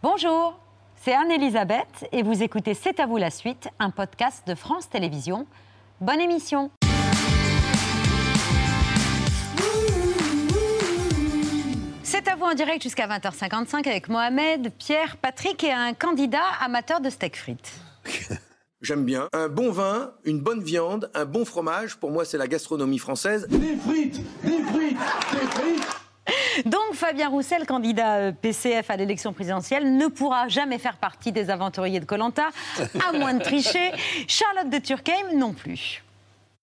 Bonjour, c'est Anne-Elisabeth et vous écoutez C'est à vous la suite, un podcast de France Télévisions. Bonne émission C'est à vous en direct jusqu'à 20h55 avec Mohamed, Pierre, Patrick et un candidat amateur de steak frites. J'aime bien. Un bon vin, une bonne viande, un bon fromage, pour moi c'est la gastronomie française. Des frites, des frites, des frites. Donc Fabien Roussel, candidat euh, PCF à l'élection présidentielle, ne pourra jamais faire partie des aventuriers de Colanta, à moins de tricher. Charlotte de Turckheim non plus.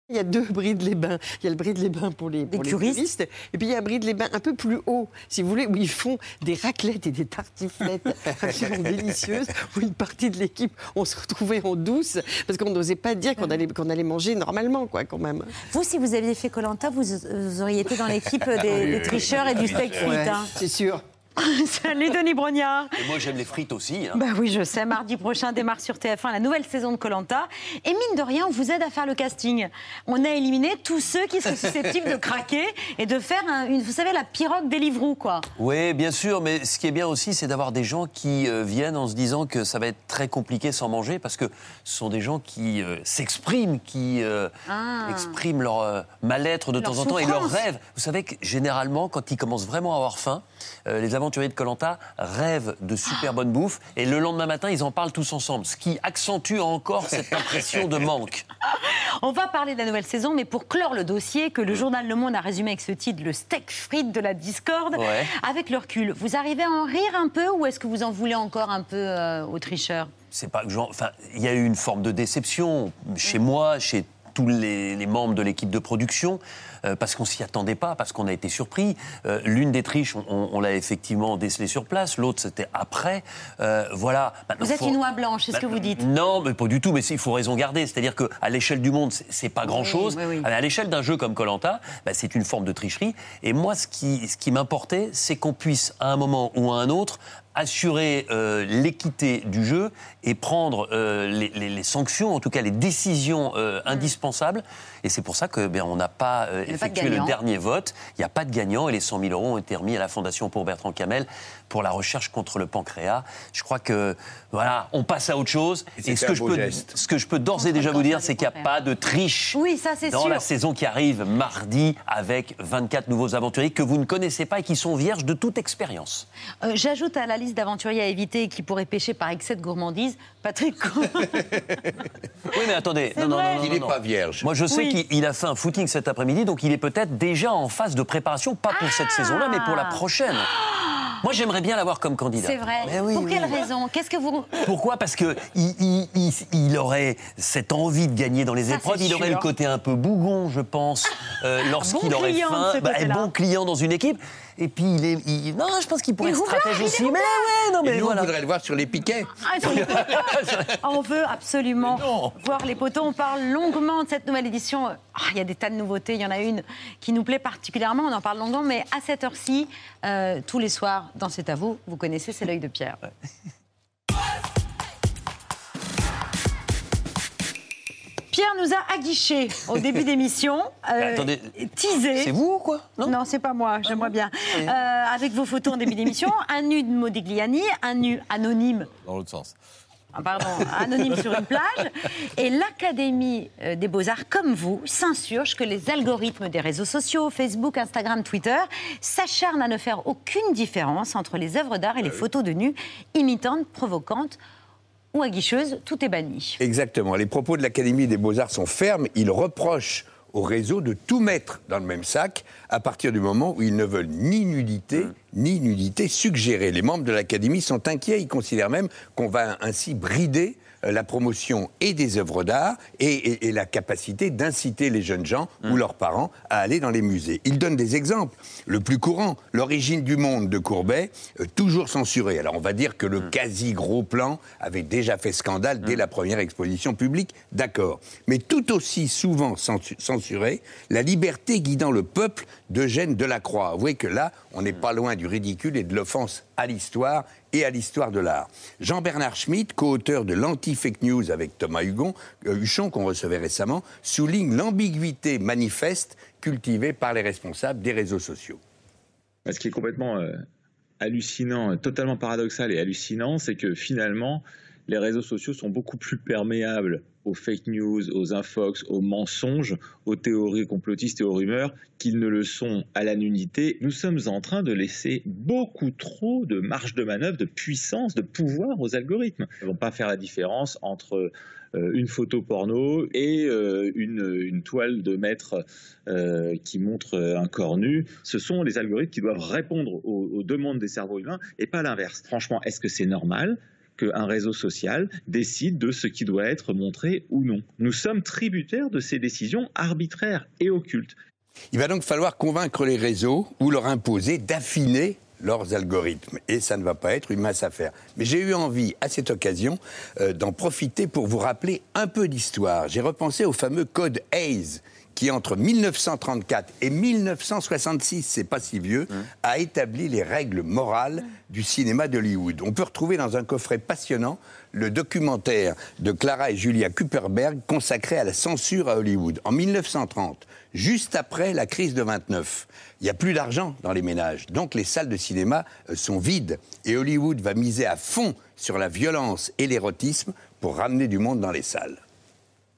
Il y a deux brides les bains. Il y a le bride les bains pour les, pour les et puis il y a un bride les bains un peu plus haut, si vous voulez, où ils font des raclettes et des tartiflettes absolument délicieuses, où une partie de l'équipe, on se retrouvait en douce, parce qu'on n'osait pas dire qu'on allait, qu'on allait manger normalement, quoi, quand même. Vous, si vous aviez fait Colanta, vous, vous auriez été dans l'équipe des, des tricheurs et du steak frites. Ouais, hein. c'est sûr. Salut Denis Brognard. Et moi, j'aime les frites aussi. hein. Bah oui, je sais. Mardi prochain démarre sur TF1 la nouvelle saison de Colanta. Et mine de rien, on vous aide à faire le casting. On a éliminé tous ceux qui seraient susceptibles de craquer et de faire, un- une, vous savez, la pirogue des Livroux, quoi. Oui, bien sûr, mais ce qui est bien aussi, c'est d'avoir des gens qui euh, viennent en se disant que ça va être très compliqué sans manger, parce que ce sont des gens qui euh, s'expriment, qui euh, Ah. expriment leur mal-être de Leur temps en temps et leurs rêves. Vous savez que généralement, quand ils commencent vraiment à avoir faim, les aventuriers de Colanta rêvent de super bonne bouffe, et le lendemain matin, ils en parlent tous ensemble, ce qui accentue encore cette impression de manque. On va parler de la nouvelle saison, mais pour clore le dossier que le journal Le Monde a résumé avec ce titre, le steak frites de la discorde, Ouais. avec le recul, vous arrivez à en rire un peu ou est-ce que vous en voulez encore un peu euh, aux tricheurs? C'est pas que j'en- enfin il y a eu une forme de déception chez moi chez tous les, les membres de l'équipe de production euh, parce qu'on s'y attendait pas parce qu'on a été surpris Euh, l'une des triches on, on- on l'a effectivement décelée sur place l'autre c'était après Euh, voilà Maintenant, Vous êtes faut- une oie blanche, c'est ce que vous dites non, mais pas du tout. Mais il faut raison garder. C'est-à-dire qu'à l'échelle du monde, c'est- pas grand-chose. oui, oui. Mais À l'échelle d'un jeu comme Colanta, c'est une forme de tricherie. Et moi, ce qui, ce qui m'importait, c'est qu'on puisse, à un moment ou à un autre, assurer euh, l'équité du jeu et prendre euh, les, les- les sanctions, en tout cas les décisions euh, indispensables. Et c'est pour ça que ben, on n'a pas euh, de effectué le dernier vote. Il n'y a pas de gagnant et les 100 000 euros ont été remis à la Fondation pour Bertrand Camel pour la recherche contre le pancréas. Je crois que voilà, on passe à autre chose. Et ce que je peux, ce que je peux d'ores et déjà vous dire, c'est qu'il n'y a pas de triche. Oui, ça c'est Dans sûr. la saison qui arrive mardi avec 24 nouveaux aventuriers que vous ne connaissez pas et qui sont vierges de toute expérience. Euh, J'ajoute à la liste d'aventuriers à éviter et qui pourraient pêcher par excès de gourmandise, Patrick. Oui, mais attendez. C'est non, non, vrai. non, non, Il n'est pas vierge. Moi, je sais Oui. qu'il il a fait un footing cet après-midi, donc il est peut-être déjà en phase de préparation, pas pour cette Ah. saison-là, mais pour la prochaine. Moi, j'aimerais bien l'avoir comme candidat. c'est vrai. Mais oui, Pour oui. quelle raison? Qu'est-ce que vous. Pourquoi? Parce que il, il- il- il aurait cette envie de gagner dans les Ça, épreuves. Il aurait sûr. le côté un peu bougon, je pense, euh, lorsqu'il bon aurait faim. Bah, bon client dans une équipe. Et puis il est, il- non, je pense qu'il pourrait Il est être roublard, stratège il est aussi. Mais ouais, non, mais Et nous, voilà. on voudrait le voir sur les piquets. Ah, sur les poteaux. on veut absolument voir les poteaux. On parle longuement de cette nouvelle édition. Ah, il y a des tas de nouveautés. Il y en a une qui nous plaît particulièrement. On en parle longuement. Mais à cette heure-ci, euh, tous les soirs, dans C'est à vous, vous connaissez, c'est l'œil de Pierre. Pierre nous a aguiché au début d'émission, euh, Attendez, teasé. C'est vous ou quoi? Non, c'est pas moi, j'aimerais bien. Euh, avec vos photos en début d'émission, un nu de Modigliani, un nu anonyme Dans l'autre sens. ah, pardon, anonyme sur une plage. Et l'Académie des Beaux-Arts, comme vous, s'insurge que les algorithmes des réseaux sociaux, Facebook, Instagram, Twitter, s'acharnent à ne faire aucune différence entre les œuvres d'art et les photos de nus, imitantes, provocantes ou aguicheuses. Tout est banni. Exactement. Les propos de l'Académie des Beaux-Arts sont fermes. Ils reprochent au réseau de tout mettre dans le même sac à partir du moment où ils ne veulent ni nudité ni nudité suggérée. Les membres de l'Académie sont inquiets. Ils considèrent même qu'on va ainsi brider euh, la promotion et des œuvres d'art et, et- et la capacité d'inciter les jeunes gens ou leurs parents à aller dans les musées. Ils donnent des exemples. Le plus courant, l'origine du monde de Courbet, euh, toujours censuré. Alors on va dire que le quasi gros plan avait déjà fait scandale dès la première exposition publique, d'accord. Mais tout aussi souvent censu- censuré, la liberté guidant le peuple d'Eugène Delacroix. Avouez que là, on n'est pas loin du ridicule et de l'offense à l'histoire et à l'histoire de l'art. Jean-Bernard Schmitt, co-auteur de l'anti-fake news avec Thomas Hugon, euh, Huchon, qu'on recevait récemment, souligne l'ambiguïté manifeste cultivée par les responsables des réseaux sociaux. Ce qui est complètement euh, hallucinant, totalement paradoxal et hallucinant, c'est que finalement, les réseaux sociaux sont beaucoup plus perméables aux fake news, aux infox, aux mensonges, aux théories complotistes et aux rumeurs qu'ils ne le sont à la nudité. Nous sommes en train de laisser beaucoup trop de marge de manœuvre, de puissance, de pouvoir aux algorithmes. Ils ne vont pas faire la différence entre euh, une photo porno et euh, une, toile de maître euh, qui montre un corps nu. Ce sont les algorithmes qui doivent répondre aux demandes des cerveaux humains et pas l'inverse. Franchement, est-ce que c'est normal? Qu'un réseau social décide de ce qui doit être montré ou non. Nous sommes tributaires de ces décisions arbitraires et occultes. Il va donc falloir convaincre les réseaux ou leur imposer d'affiner leurs algorithmes. Et ça ne va pas être une masse à faire. Mais j'ai eu envie, à cette occasion, euh, d'en profiter pour vous rappeler un peu d'histoire. J'ai repensé au fameux code Hayes qui, entre 1934 et 1966, c'est pas si vieux, a établi les règles morales du cinéma d'Hollywood. On peut retrouver dans un coffret passionnant le documentaire de Clara et Julia Kuperberg consacré à la censure à Hollywood. En 1930, juste après la crise de 29, il n'y a plus d'argent dans les ménages, donc les salles de cinéma euh, sont vides. Et Hollywood va miser à fond sur la violence et l'érotisme pour ramener du monde dans les salles.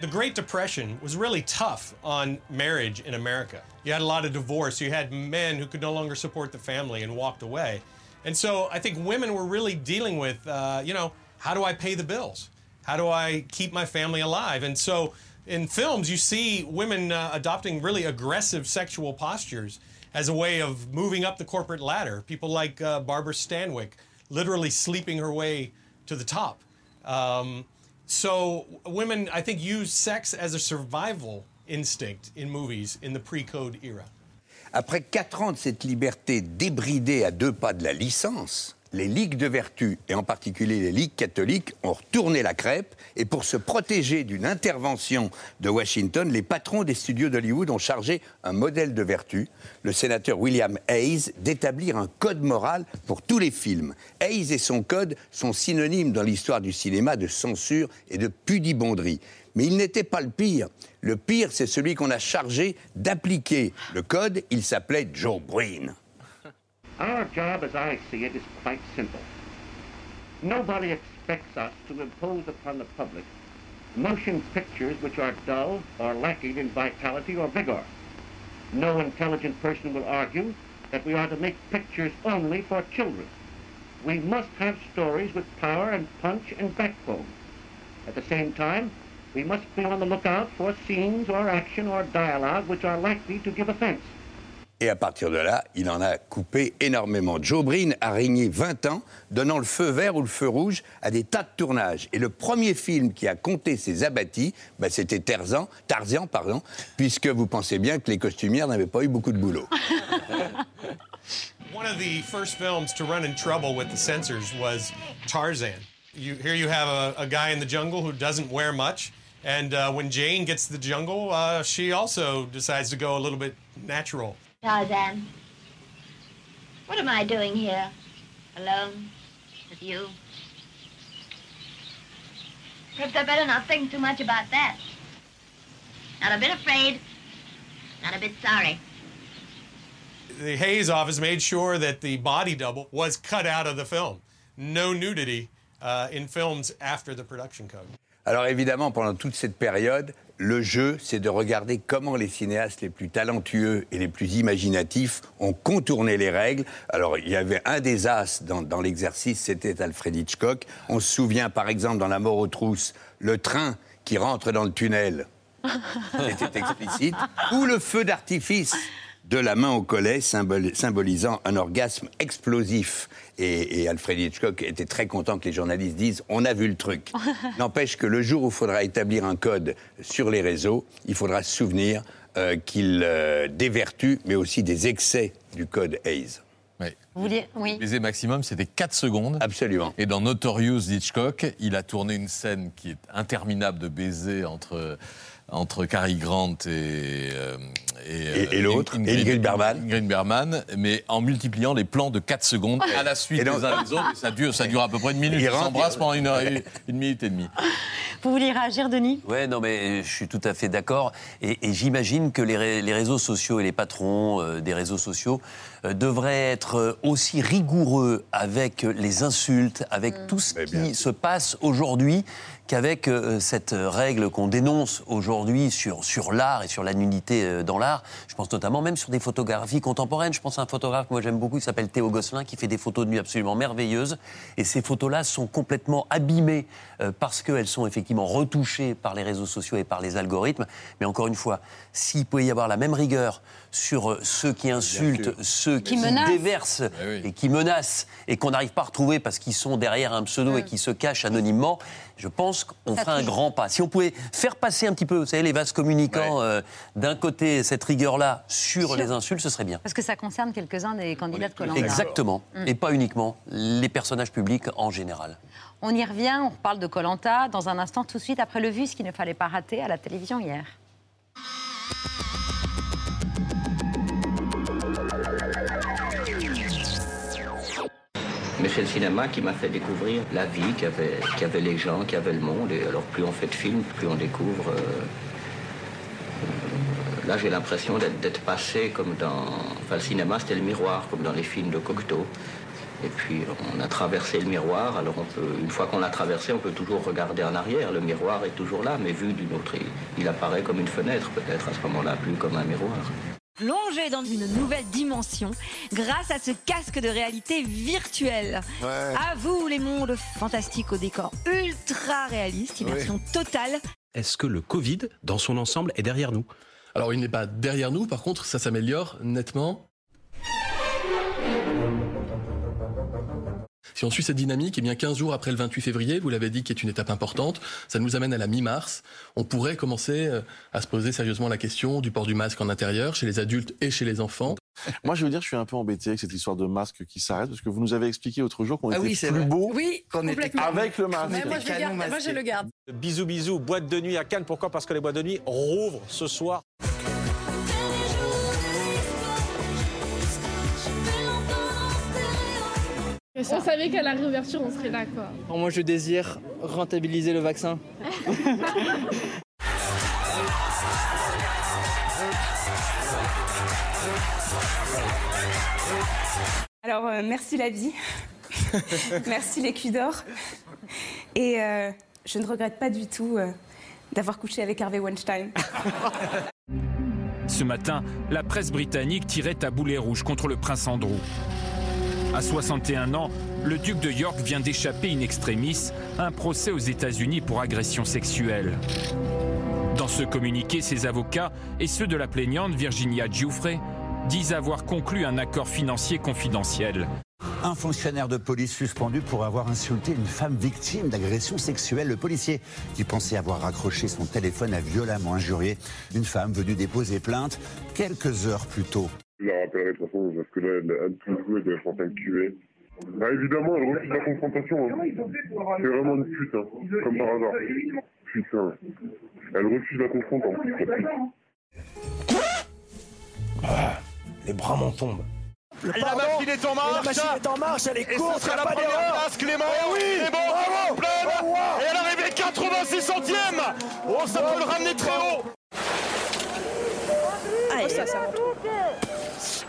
The Great Depression was really tough on marriage in America. You had a lot of divorce. You had men who could no longer support the family and walked away. And so I think women were really dealing with, uh, you know, how do I pay the bills? How do I keep my family alive? And so in films, you see women uh, adopting really aggressive sexual postures as a way of moving up the corporate ladder. People like uh, Barbara Stanwyck, literally sleeping her way to the top. Um, so women, I think, use sex as a survival instinct in movies in the pre-code era. Après quatre ans de cette liberté débridée à deux pas de la licence, les ligues de vertu, et en particulier les ligues catholiques, ont retourné la crêpe. Et pour se protéger d'une intervention de Washington, les patrons des studios d'Hollywood ont chargé un modèle de vertu, le sénateur William Hayes, d'établir un code moral pour tous les films. Hayes et son code sont synonymes dans l'histoire du cinéma de censure et de pudibonderie. Mais il n'était pas le pire. Le pire, c'est celui qu'on a chargé d'appliquer le code. Il s'appelait Joe Breen. Our job, as I see it, is quite simple. Nobody expects us to impose upon the public motion pictures which are dull or lacking in vitality or vigor. No intelligent person will argue that we are to make pictures only for children. We must have stories with power and punch and backbone. At the same time, we must be on the lookout for scenes or action or dialogue which are likely to give offense. Et à partir de là, il en a coupé énormément. Joe Breen a régné 20 ans, donnant le feu vert ou le feu rouge à des tas de tournages. Et le premier film qui a compté ses abattis, bah, c'était Tarzan, Tarzan, pardon, puisque vous pensez bien que les costumières n'avaient pas eu beaucoup de boulot. One of the first films to run in trouble with the censors was Tarzan. You, here you have a, a guy in the jungle who doesn't wear much. And uh, when Jane gets to the jungle, uh, she also decides to go a little bit natural. Tarzan, what am I doing here? Alone? With you? Perhaps I better not think too much about that. Not a bit afraid, not a bit sorry. The Hayes office made sure that the body double was cut out of the film. No nudity uh, in films after the production code. Alors évidemment, pendant toute cette période, le jeu, c'est de regarder comment les cinéastes les plus talentueux et les plus imaginatifs ont contourné les règles. Alors il y avait un des as dans, dans l'exercice, c'était Alfred Hitchcock. On se souvient par exemple dans La mort aux trousses, le train qui rentre dans le tunnel. C'était explicite. Ou le feu d'artifice de la main au collet, symbol- symbolisant un orgasme explosif. Et, et Alfred Hitchcock était très content que les journalistes disent on a vu le truc. N'empêche que le jour où il faudra établir un code sur les réseaux, il faudra se souvenir euh, qu'il euh, des vertus, mais aussi des excès du code Hayes. Vous vouliez Oui. Le baiser maximum, c'était 4 secondes. Absolument. Et dans Notorious d'Hitchcock, il a tourné une scène qui est interminable de baiser entre, entre Cary Grant et. euh, Et- et l'autre, Ingrid Bergman. Ingrid Bergman, mais en multipliant les plans de 4 secondes à la suite Et donc- les uns des autres. ça, dure, ça dure à peu près une minute. Il Ils s'embrassent pendant une, heure et- une minute et demie. Vous vouliez réagir, Denis? Ouais, non, mais je suis tout à fait d'accord. Et, et j'imagine que les, ré- les réseaux sociaux et les patrons euh, des réseaux sociaux euh, devrait être euh, aussi rigoureux avec les insultes, avec Mm. tout ce Mais bien qui se passe aujourd'hui qu'avec euh, cette règle qu'on dénonce aujourd'hui sur, sur l'art et sur la nudité euh, dans l'art. Je pense notamment même sur des photographies contemporaines. Je pense à un photographe que moi j'aime beaucoup, qui s'appelle Théo Gosselin, qui fait des photos de nu absolument merveilleuses. Et ces photos-là sont complètement abîmées euh, parce qu'elles sont effectivement retouchées par les réseaux sociaux et par les algorithmes. Mais encore une fois, s'il pouvait y avoir la même rigueur sur euh, ceux qui insultent, ceux qui, menacent. déversent oui. et qui menacent et qu'on n'arrive pas à retrouver parce qu'ils sont derrière un pseudo et qui se cachent anonymement, je pense qu'on ferait un grand pas. Si on pouvait faire passer un petit peu, vous savez, les vases communicants, euh, d'un côté, cette rigueur-là sur Sur- les insultes, ce serait bien. Parce que ça concerne quelques-uns des candidats de Colanta. Exactement. Et pas uniquement les personnages publics en général. On y revient, on reparle de Colanta dans un instant, tout de suite après le vu, ce qu'il ne fallait pas rater à la télévision hier. C'est le cinéma qui m'a fait découvrir la vie qu'avaient qu'avaient les gens, qu'avait le monde. Et alors plus on fait de films, plus on découvre. euh, là j'ai l'impression d'être passé comme dans... Enfin le cinéma c'était le miroir, comme dans les films de Cocteau. Et puis on a traversé le miroir, alors une fois qu'on l'a traversé, on peut toujours regarder en arrière. Le miroir est toujours là, mais vu d'une autre, il apparaît comme une fenêtre peut-être à ce moment-là, plus comme un miroir. Plongez dans une nouvelle dimension grâce à ce casque de réalité virtuelle. À vous les mondes fantastiques au décor ultra réaliste, immersion totale. Est-ce que le Covid, dans son ensemble, est derrière nous? Alors il n'est pas derrière nous, par contre ça s'améliore nettement. Si on suit cette dynamique, eh bien 15 jours après le 28 février, vous l'avez dit, qui est une étape importante, ça nous amène à la mi-mars. On pourrait commencer euh, à se poser sérieusement la question du port du masque en intérieur, chez les adultes et chez les enfants. Moi, je veux dire, je suis un peu embêté avec cette histoire de masque qui s'arrête parce que vous nous avez expliqué l'autre jour qu'on Ah était oui, plus vrai. beau Oui, avec le masque. Mais moi, je le garde. Moi, je le garde. Bisous, bisous, boîte de nuit à Cannes. Pourquoi? Parce que les boîtes de nuit rouvrent ce soir. On savait qu'à la réouverture, on serait là, quoi. moi, je désire rentabiliser le vaccin. Alors, euh, merci la vie. merci les culs d'or. Et euh, je ne regrette pas du tout euh, d'avoir couché avec Harvey Weinstein. Ce matin, la presse britannique tirait à boulet rouge contre le prince Andrew. À 61 ans, le duc de York vient d'échapper in extremis à un procès aux États-Unis pour agression sexuelle. Dans ce communiqué, ses avocats et ceux de la plaignante Virginia Giuffre disent avoir conclu un accord financier confidentiel. Un fonctionnaire de police suspendu pour avoir insulté une femme victime d'agression sexuelle. Le policier qui pensait avoir raccroché son téléphone a violemment injurié une femme venue déposer plainte quelques heures plus tôt. Parce que là, elle, elle jouer, elle est en train de tuer. Bah, évidemment, elle refuse la confrontation. hein. C'est vraiment une pute, hein, comme par hasard. Putain. Elle refuse la confrontation. la pute. Les bras m'en tombent. La machine est en marche. La machine est en marche, elle est Et courte, ce sera y a la pas première place, Clément. Eh oui, bon, bravo, pleine. bravo. Et à l'arrivée, 86 centièmes. Oh, ça peut le ramener très haut. Oh, ça, ça monte.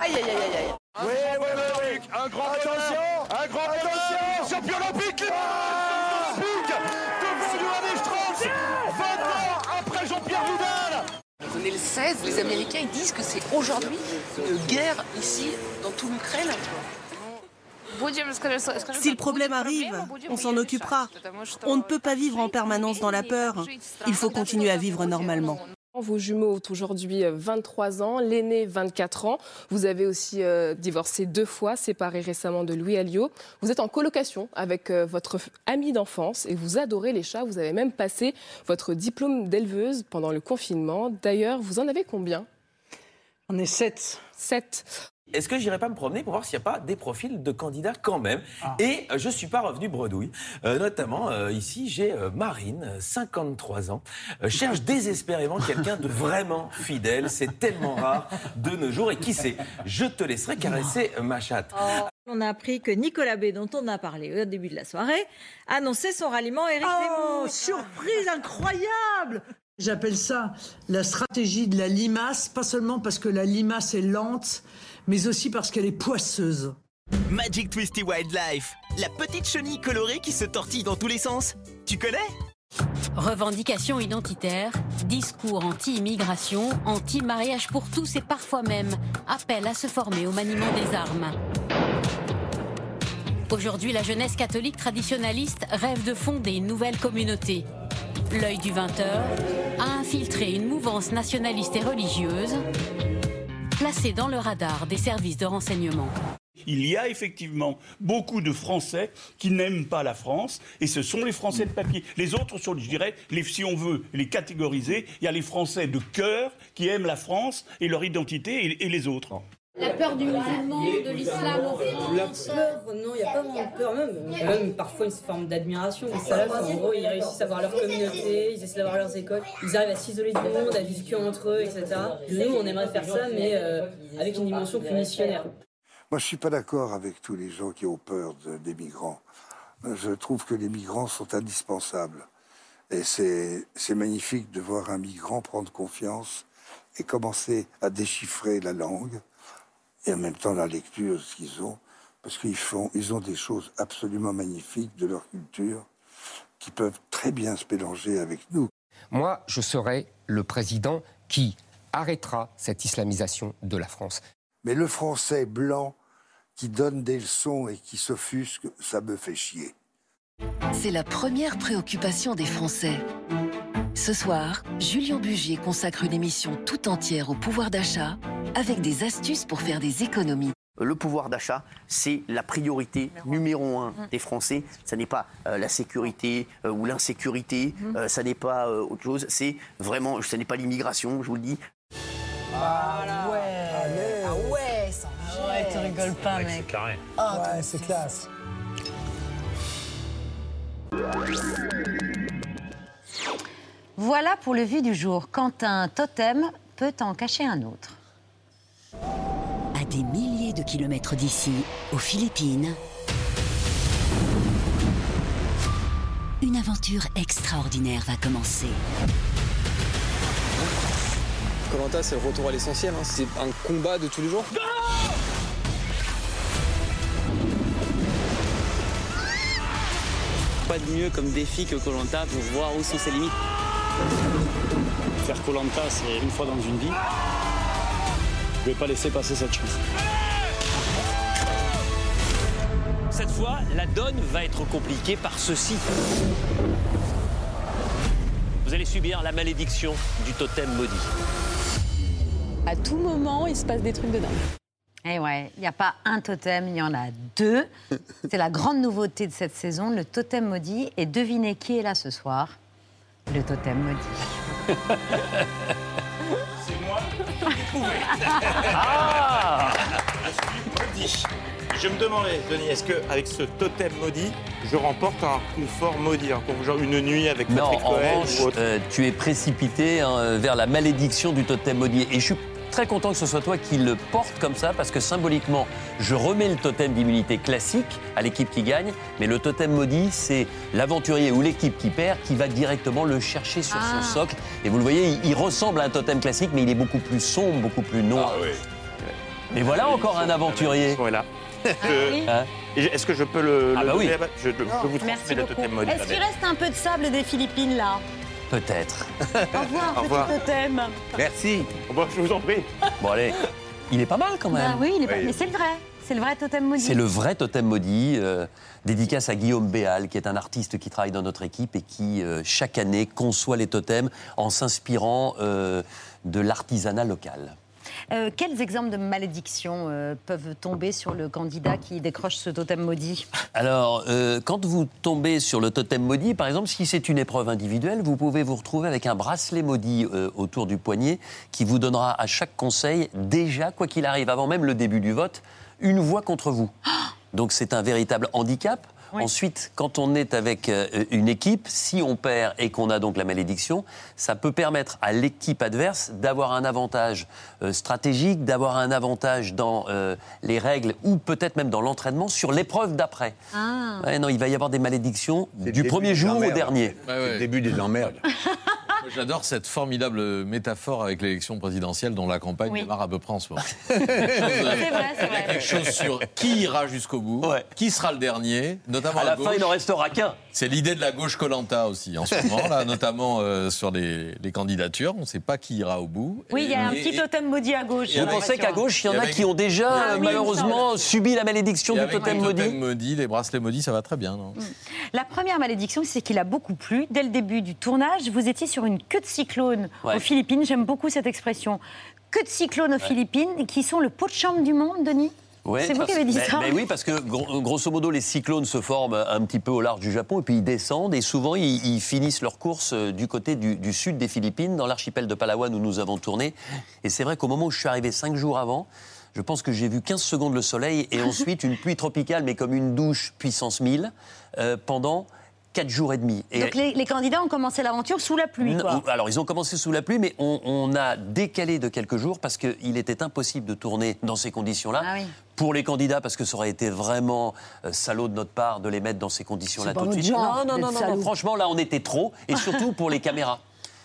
Aïe, aïe, aïe, aïe, aïe. Oui, oui, oui, oui. Un grand Attention. Un grand Attention. Champion olympique. Ah. Olympique. Devant Johannes Strauss. 20 ans après Jean-Pierre Vidal. On est le 16, les Américains ils disent que c'est aujourd'hui une guerre ici dans tout l'Ukraine. Si le problème arrive, on s'en occupera. On ne peut pas vivre en permanence dans la peur. Il faut continuer à vivre normalement. Vos jumeaux ont aujourd'hui euh, 23 ans, l'aîné 24 ans. Vous avez aussi euh, divorcé deux fois, séparé récemment de Louis Alliot. Vous êtes en colocation avec euh, votre amie d'enfance et vous adorez les chats. Vous avez même passé votre diplôme d'éleveuse pendant le confinement. D'ailleurs, vous en avez combien? On est sept. Sept. Est-ce que j'irai pas me promener pour voir s'il n'y a pas des profils de candidats quand même Et euh, je suis pas revenu bredouille. Euh, notamment, euh, ici, j'ai euh, Marine, euh, 53 ans, euh, cherche désespérément quelqu'un de vraiment fidèle. C'est tellement rare de nos jours. Et qui sait Je te laisserai caresser ma chatte. On a appris que Nicolas B, dont on a parlé au début de la soirée, annonçait son ralliement à Éric Oh, Zemmour. surprise incroyable J'appelle ça la stratégie de la limace, pas seulement parce que la limace est lente, mais aussi parce qu'elle est poisseuse. Magic Twisty Wildlife, la petite chenille colorée qui se tortille dans tous les sens. Tu connais? Revendications identitaires, discours anti-immigration, anti-mariage pour tous et parfois même appel à se former au maniement des armes. Aujourd'hui, la jeunesse catholique traditionnaliste rêve de fonder une nouvelle communauté. L'œil du 20h a infiltré une mouvance nationaliste et religieuse placée dans le radar des services de renseignement. Il y a effectivement beaucoup de Français qui n'aiment pas la France, et ce sont les Français de papier. Les autres sont, je dirais, les, si on veut les catégoriser, il y a les Français de cœur qui aiment la France et leur identité, et, et les autres. La peur du musulman, de l'islam en France peur, non, il n'y a pas vraiment de peur, même, même parfois une forme d'admiration. Les salafs, en gros, ils réussissent à avoir leur communauté, ils essaient d'avoir leurs écoles, ils arrivent à s'isoler du monde, à vivre entre eux, etc. Nous, on aimerait faire ça, mais euh, avec une dimension plus missionnaire. Moi, je ne suis pas d'accord avec tous les gens qui ont peur de- des migrants. Je trouve que les migrants sont indispensables. Et c'est c'est magnifique de voir un migrant prendre confiance et commencer à déchiffrer la langue et en même temps la lecture de ce qu'ils ont, parce qu'ils font, ils ont des choses absolument magnifiques de leur culture qui peuvent très bien se mélanger avec nous. Moi, je serai le président qui arrêtera cette islamisation de la France. Mais le français blanc qui donne des leçons et qui s'offusque, ça me fait chier. C'est la première préoccupation des Français. Ce soir, Julien Bugier consacre une émission tout entière au pouvoir d'achat avec des astuces pour faire des économies. Le pouvoir d'achat, c'est la priorité numéro un des Français. Ça n'est pas euh, la sécurité euh, ou l'insécurité, euh, ça n'est pas euh, autre chose. C'est vraiment, ce n'est pas l'immigration, je vous le dis. Ah ouais Ah ouais, ça Ouais, tu rigoles pas, mec. carré. ouais, c'est classe. Voilà pour le vu du jour. Quand un totem peut en cacher un autre. À des milliers de kilomètres d'ici, aux Philippines, une aventure extraordinaire va commencer. Colanta, c'est le retour à l'essentiel. hein. C'est un combat de tous les jours. Pas de mieux comme défi que Colanta pour voir où sont ses limites. Faire Colanta, c'est une fois dans une vie. Je vais pas laisser passer cette chance. Cette fois, la donne va être compliquée par ceci. Vous allez subir la malédiction du totem maudit. À tout moment, il se passe des trucs de dingue. Eh ouais, il n'y a pas un totem, il y en a deux. C'est la grande nouveauté de cette saison, le totem maudit. Et devinez qui est là ce soir? Le totem maudit. C'est moi Ah Je suis maudit. Je me demandais, Denis, est-ce qu'avec ce totem maudit, je remporte un confort maudit, un confort- genre une nuit avec Non, Patrick en Cohen revanche, ou autre euh, tu es précipité hein, vers la malédiction du totem maudit. Et je suis très content que ce soit toi qui le porte comme ça, parce que symboliquement, je remets le totem d'immunité classique à l'équipe qui gagne, mais le totem maudit, c'est l'aventurier ou l'équipe qui perd qui va directement le chercher sur Ah. son socle. Et vous le voyez, il, il ressemble à un totem classique, mais il est beaucoup plus sombre, beaucoup plus noir. Et voilà encore un aventurier. Voilà. oui. Hein Est-ce que je peux le, Ah le bah oui. je, je vous Merci transmets le beaucoup. totem maudit. Est-ce qu'il reste un peu de sable des Philippines là? Peut-être. Au revoir, Au revoir. petit totem. Merci. Bon, je vous en prie. Bon allez, il est pas mal quand même. Bah oui, il est pas- Oui. mais c'est le vrai. C'est le vrai totem maudit. C'est le vrai totem maudit, euh, dédicace à Guillaume Béal, qui est un artiste qui travaille dans notre équipe et qui, euh, chaque année, conçoit les totems en s'inspirant euh, de l'artisanat local. Euh, quels exemples de malédictions euh, peuvent tomber sur le candidat qui décroche ce totem maudit? Alors, euh, quand vous tombez sur le totem maudit, par exemple, si c'est une épreuve individuelle, vous pouvez vous retrouver avec un bracelet maudit euh, autour du poignet qui vous donnera à chaque conseil, déjà, quoi qu'il arrive, avant même le début du vote, une voix contre vous. Donc c'est un véritable handicap. Oui. Ensuite, quand on est avec euh, une équipe, si on perd et qu'on a donc la malédiction, ça peut permettre à l'équipe adverse d'avoir un avantage euh, stratégique, d'avoir un avantage dans euh, les règles ou peut-être même dans l'entraînement sur l'épreuve d'après. Ah. Ouais, non, il va y avoir des malédictions du premier jour au dernier. C'est le début des emmerdes. J'adore cette formidable métaphore avec l'élection présidentielle dont la campagne Oui. démarre à peu près en ce moment. Il y a quelque chose sur qui ira jusqu'au bout, qui sera le dernier, notamment À la gauche. fin, il n'en restera qu'un. C'est l'idée de la gauche Colanta aussi en ce moment, là, notamment euh, sur les, les candidatures. On ne sait pas qui ira au bout. Oui, il y a un Et- petit et- totem maudit à gauche. Vous pensez qu'à gauche, il y en a avec- qui ont déjà, Ah oui, malheureusement, subi la malédiction et du avec totem les maudit totems maudits, les bracelets maudits, ça va très bien, non? La première malédiction, c'est qu'il a beaucoup plu. Dès le début du tournage, vous étiez sur une queue de cyclone Ouais. aux Philippines. J'aime beaucoup cette expression. Queue de cyclone aux Philippines, qui sont le pot de chambre du monde, Denis? Ouais, C'est vous qui avez dit ça oui, parce que gro- grosso modo, les cyclones se forment un petit peu au large du Japon et puis ils descendent et souvent ils, ils finissent leur course euh, du côté du, du sud des Philippines, dans l'archipel de Palawan où nous avons tourné. Et c'est vrai qu'au moment où je suis arrivé cinq jours avant, je pense que j'ai vu 15 secondes le soleil et ensuite une pluie tropicale, mais comme une douche puissance 1000, euh, pendant 4 jours et demi. Et- Donc les, les candidats ont commencé l'aventure sous la pluie, non, quoi. Alors, ils ont commencé sous la pluie, mais on, on a décalé de quelques jours parce qu'il était impossible de tourner dans ces conditions-là. Ah oui. Pour les candidats, parce que ça aurait été vraiment euh, salaud de notre part de les mettre dans ces conditions-là tout de suite. genre non, non, non, non, franchement, là, on était trop. Et surtout pour les caméras.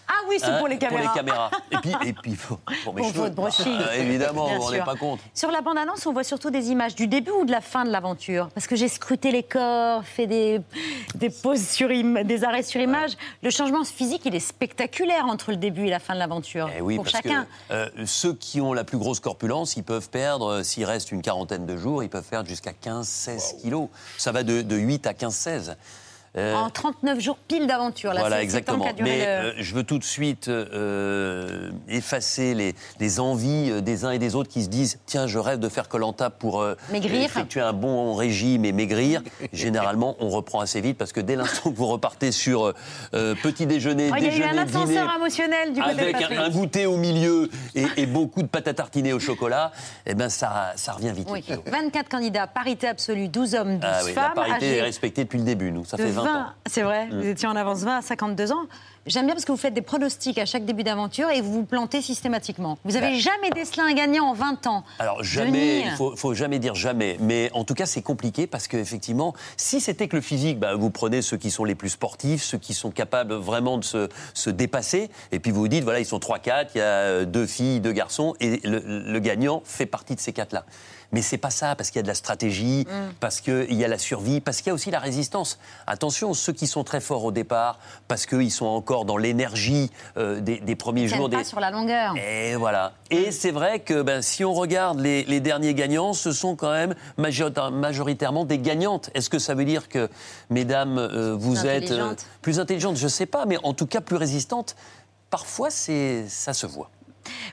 Ah oui, c'est Hein, pour les caméras. Pour les caméras. Et puis, et puis pour, pour mes Pour cheveux. votre. Euh, évidemment, Bien on n'est pas contre. Sur la bande-annonce, on voit surtout des images du début ou de la fin de l'aventure Parce que j'ai scruté les corps, fait des, des pauses sur im- des arrêts sur image. Le changement physique, il est spectaculaire entre le début et la fin de l'aventure. Eh oui, pour parce chacun. que euh, ceux qui ont la plus grosse corpulence, ils peuvent perdre, euh, s'il reste une quarantaine de jours, ils peuvent perdre jusqu'à 15-16 kilos. Ça va de, de 8 à 15-16. Euh, En 39 jours pile d'aventure. Là, voilà, exactement. Mais euh, je veux tout de suite euh, effacer les, les envies euh, des uns et des autres qui se disent tiens, je rêve de faire Colanta pour Maigrir. effectuer un bon régime et maigrir. Généralement, on reprend assez vite parce que dès l'instant que vous repartez sur petit déjeuner, Oh, il y a eu déjeuner, un dîner, ascenseur émotionnel du côté de avec un, Patrick. un goûter au milieu et, et beaucoup de pâte à tartiner au chocolat, eh ben ça, ça revient vite. Oui. 24 candidats, parité absolue, 12 hommes, 12 Ah oui, la femmes. parité âgés est respectée depuis le début, nous. Ça de fait 20, ans. C'est vrai, Mm. vous étiez en avance 20 à 52 ans. J'aime bien parce que vous faites des pronostics à chaque début d'aventure et vous vous plantez systématiquement. Vous avez Bah. jamais décelé un gagnant en 20 ans. Alors jamais, il faut, faut jamais dire jamais, mais en tout cas c'est compliqué parce qu'effectivement, si c'était que le physique, bah, vous prenez ceux qui sont les plus sportifs, ceux qui sont capables vraiment de se, se dépasser, et puis vous vous dites voilà ils sont 3-4, il y a euh, deux filles, deux garçons, et le, le gagnant fait partie de ces quatre-là. Mais c'est pas ça, parce qu'il y a de la stratégie, parce qu'il y a la survie, parce qu'il y a aussi la résistance. Attention, ceux qui sont très forts au départ, parce qu'ils sont encore dans l'énergie euh, des, des premiers Ils jours. pas des- sur la longueur. et voilà. Et c'est vrai que ben, si on regarde les, les derniers gagnants, ce sont quand même majorita- majoritairement des gagnantes. Est-ce que ça veut dire que, mesdames, euh, vous Plus êtes euh, intelligentes. plus intelligentes? Je ne sais pas, mais en tout cas plus résistantes. Parfois, c'est ça se voit.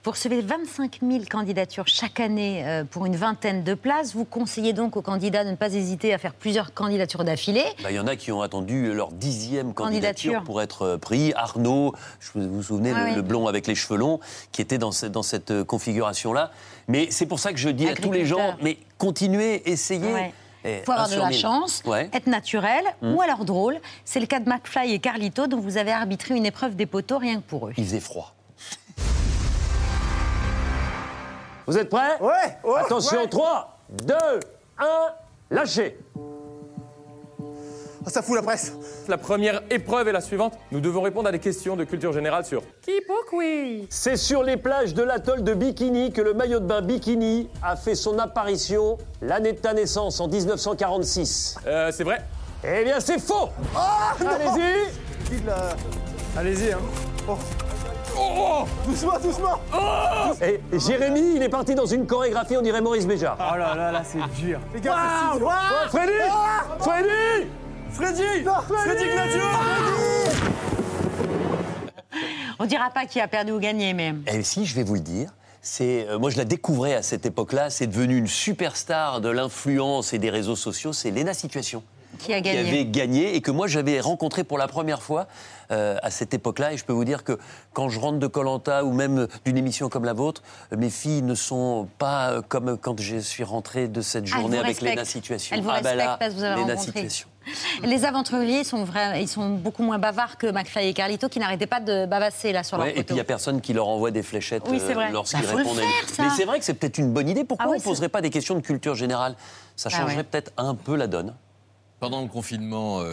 Vous recevez 25 000 candidatures chaque année euh, pour une vingtaine de places. Vous conseillez donc aux candidats de ne pas hésiter à faire plusieurs candidatures d'affilée. Ben, Il y en a qui ont attendu leur dixième candidature, Candidature. pour être euh, pris. Arnaud, je vous, vous souvenez, Ah le, oui. le blond avec les cheveux longs, qui était dans, ce- dans cette euh, configuration-là. Mais c'est pour ça que je dis à tous les gens, mais continuez, essayez. Ouais. Il faut avoir de la mille. chance, Ouais. être naturel Mm. ou alors drôle. C'est le cas de McFly et Carlito, dont vous avez arbitré une épreuve des poteaux rien que pour eux. Il faisait froid. Vous êtes prêts Ouais, ouais, Attention, ouais. 3, 2, 1, lâchez Ah, ça fout la presse. La première épreuve est la suivante. Nous devons répondre à des questions de culture générale sur C'est sur les plages de l'atoll de Bikini que le maillot de bain Bikini a fait son apparition l'année de ta naissance en 1946. Euh, c'est vrai Eh bien, c'est faux Ah, non. Allez-y Allez-y, hein. Oh. Oh, doucement, doucement. Et Jérémy, il est parti dans une chorégraphie, on dirait Maurice Béjart. Oh là là, là, c'est dur. Les gars, c'est dur. Ouais, Freddy Ah. Freddy Freddy Non, Freddy Gnadio On dira pas qui a perdu ou gagné, mais. Et si, je vais vous le dire. C'est, euh, moi, je la découvrais à cette époque-là. C'est devenu une superstar de l'influence et des réseaux sociaux. C'est Léna Situation. Qui a Qui gagné avait gagné et que moi j'avais rencontré pour la première fois euh, à cette époque-là. Et je peux vous dire que quand je rentre de Colanta ou même d'une émission comme la vôtre, mes filles ne sont pas euh, comme quand je suis rentré de cette Ah, journée avec. Léna Situation. Elles vous ah respectent là, parce que vous avez Léna rencontré. Situation. Les aventuriers sont, vrais, ils sont beaucoup moins bavards que McFly et Carlito qui n'arrêtaient pas de bavasser là sur Ouais, leur et puis photo. il n'y a personne qui leur envoie des fléchettes Oui, euh, lorsqu'ils Bah, répondent faire. Mais c'est vrai que c'est peut-être une bonne idée. Pourquoi Ah on ne poserait pas des questions de culture générale? Ça Ah changerait ouais. peut-être un peu la donne. Pendant le confinement,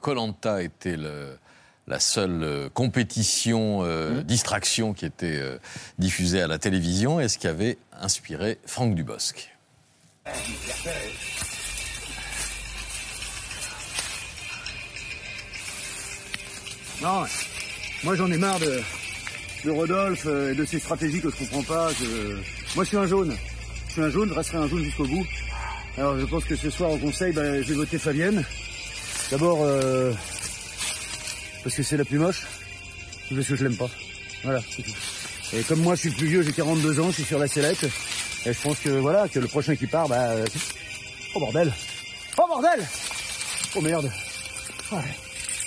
Colanta était le, la seule euh, compétition euh, Mmh. distraction qui était euh, diffusée à la télévision et ce qui avait inspiré Franck Dubosc. Non, moi j'en ai marre de, de Rodolphe euh, et de ses stratégies que je comprends pas. Je- Moi je suis un jaune. Je suis un jaune, je resterai un jaune jusqu'au bout. Alors je pense que ce soir au conseil, ben, je vais voter Fabienne. D'abord euh, parce que c'est la plus moche, parce que je l'aime pas. Voilà. Et comme moi je suis le plus vieux, j'ai 42 ans, je suis sur la sellette. Et je pense que voilà, que le prochain qui part, bah... euh, Oh bordel Oh bordel Oh merde Ouais.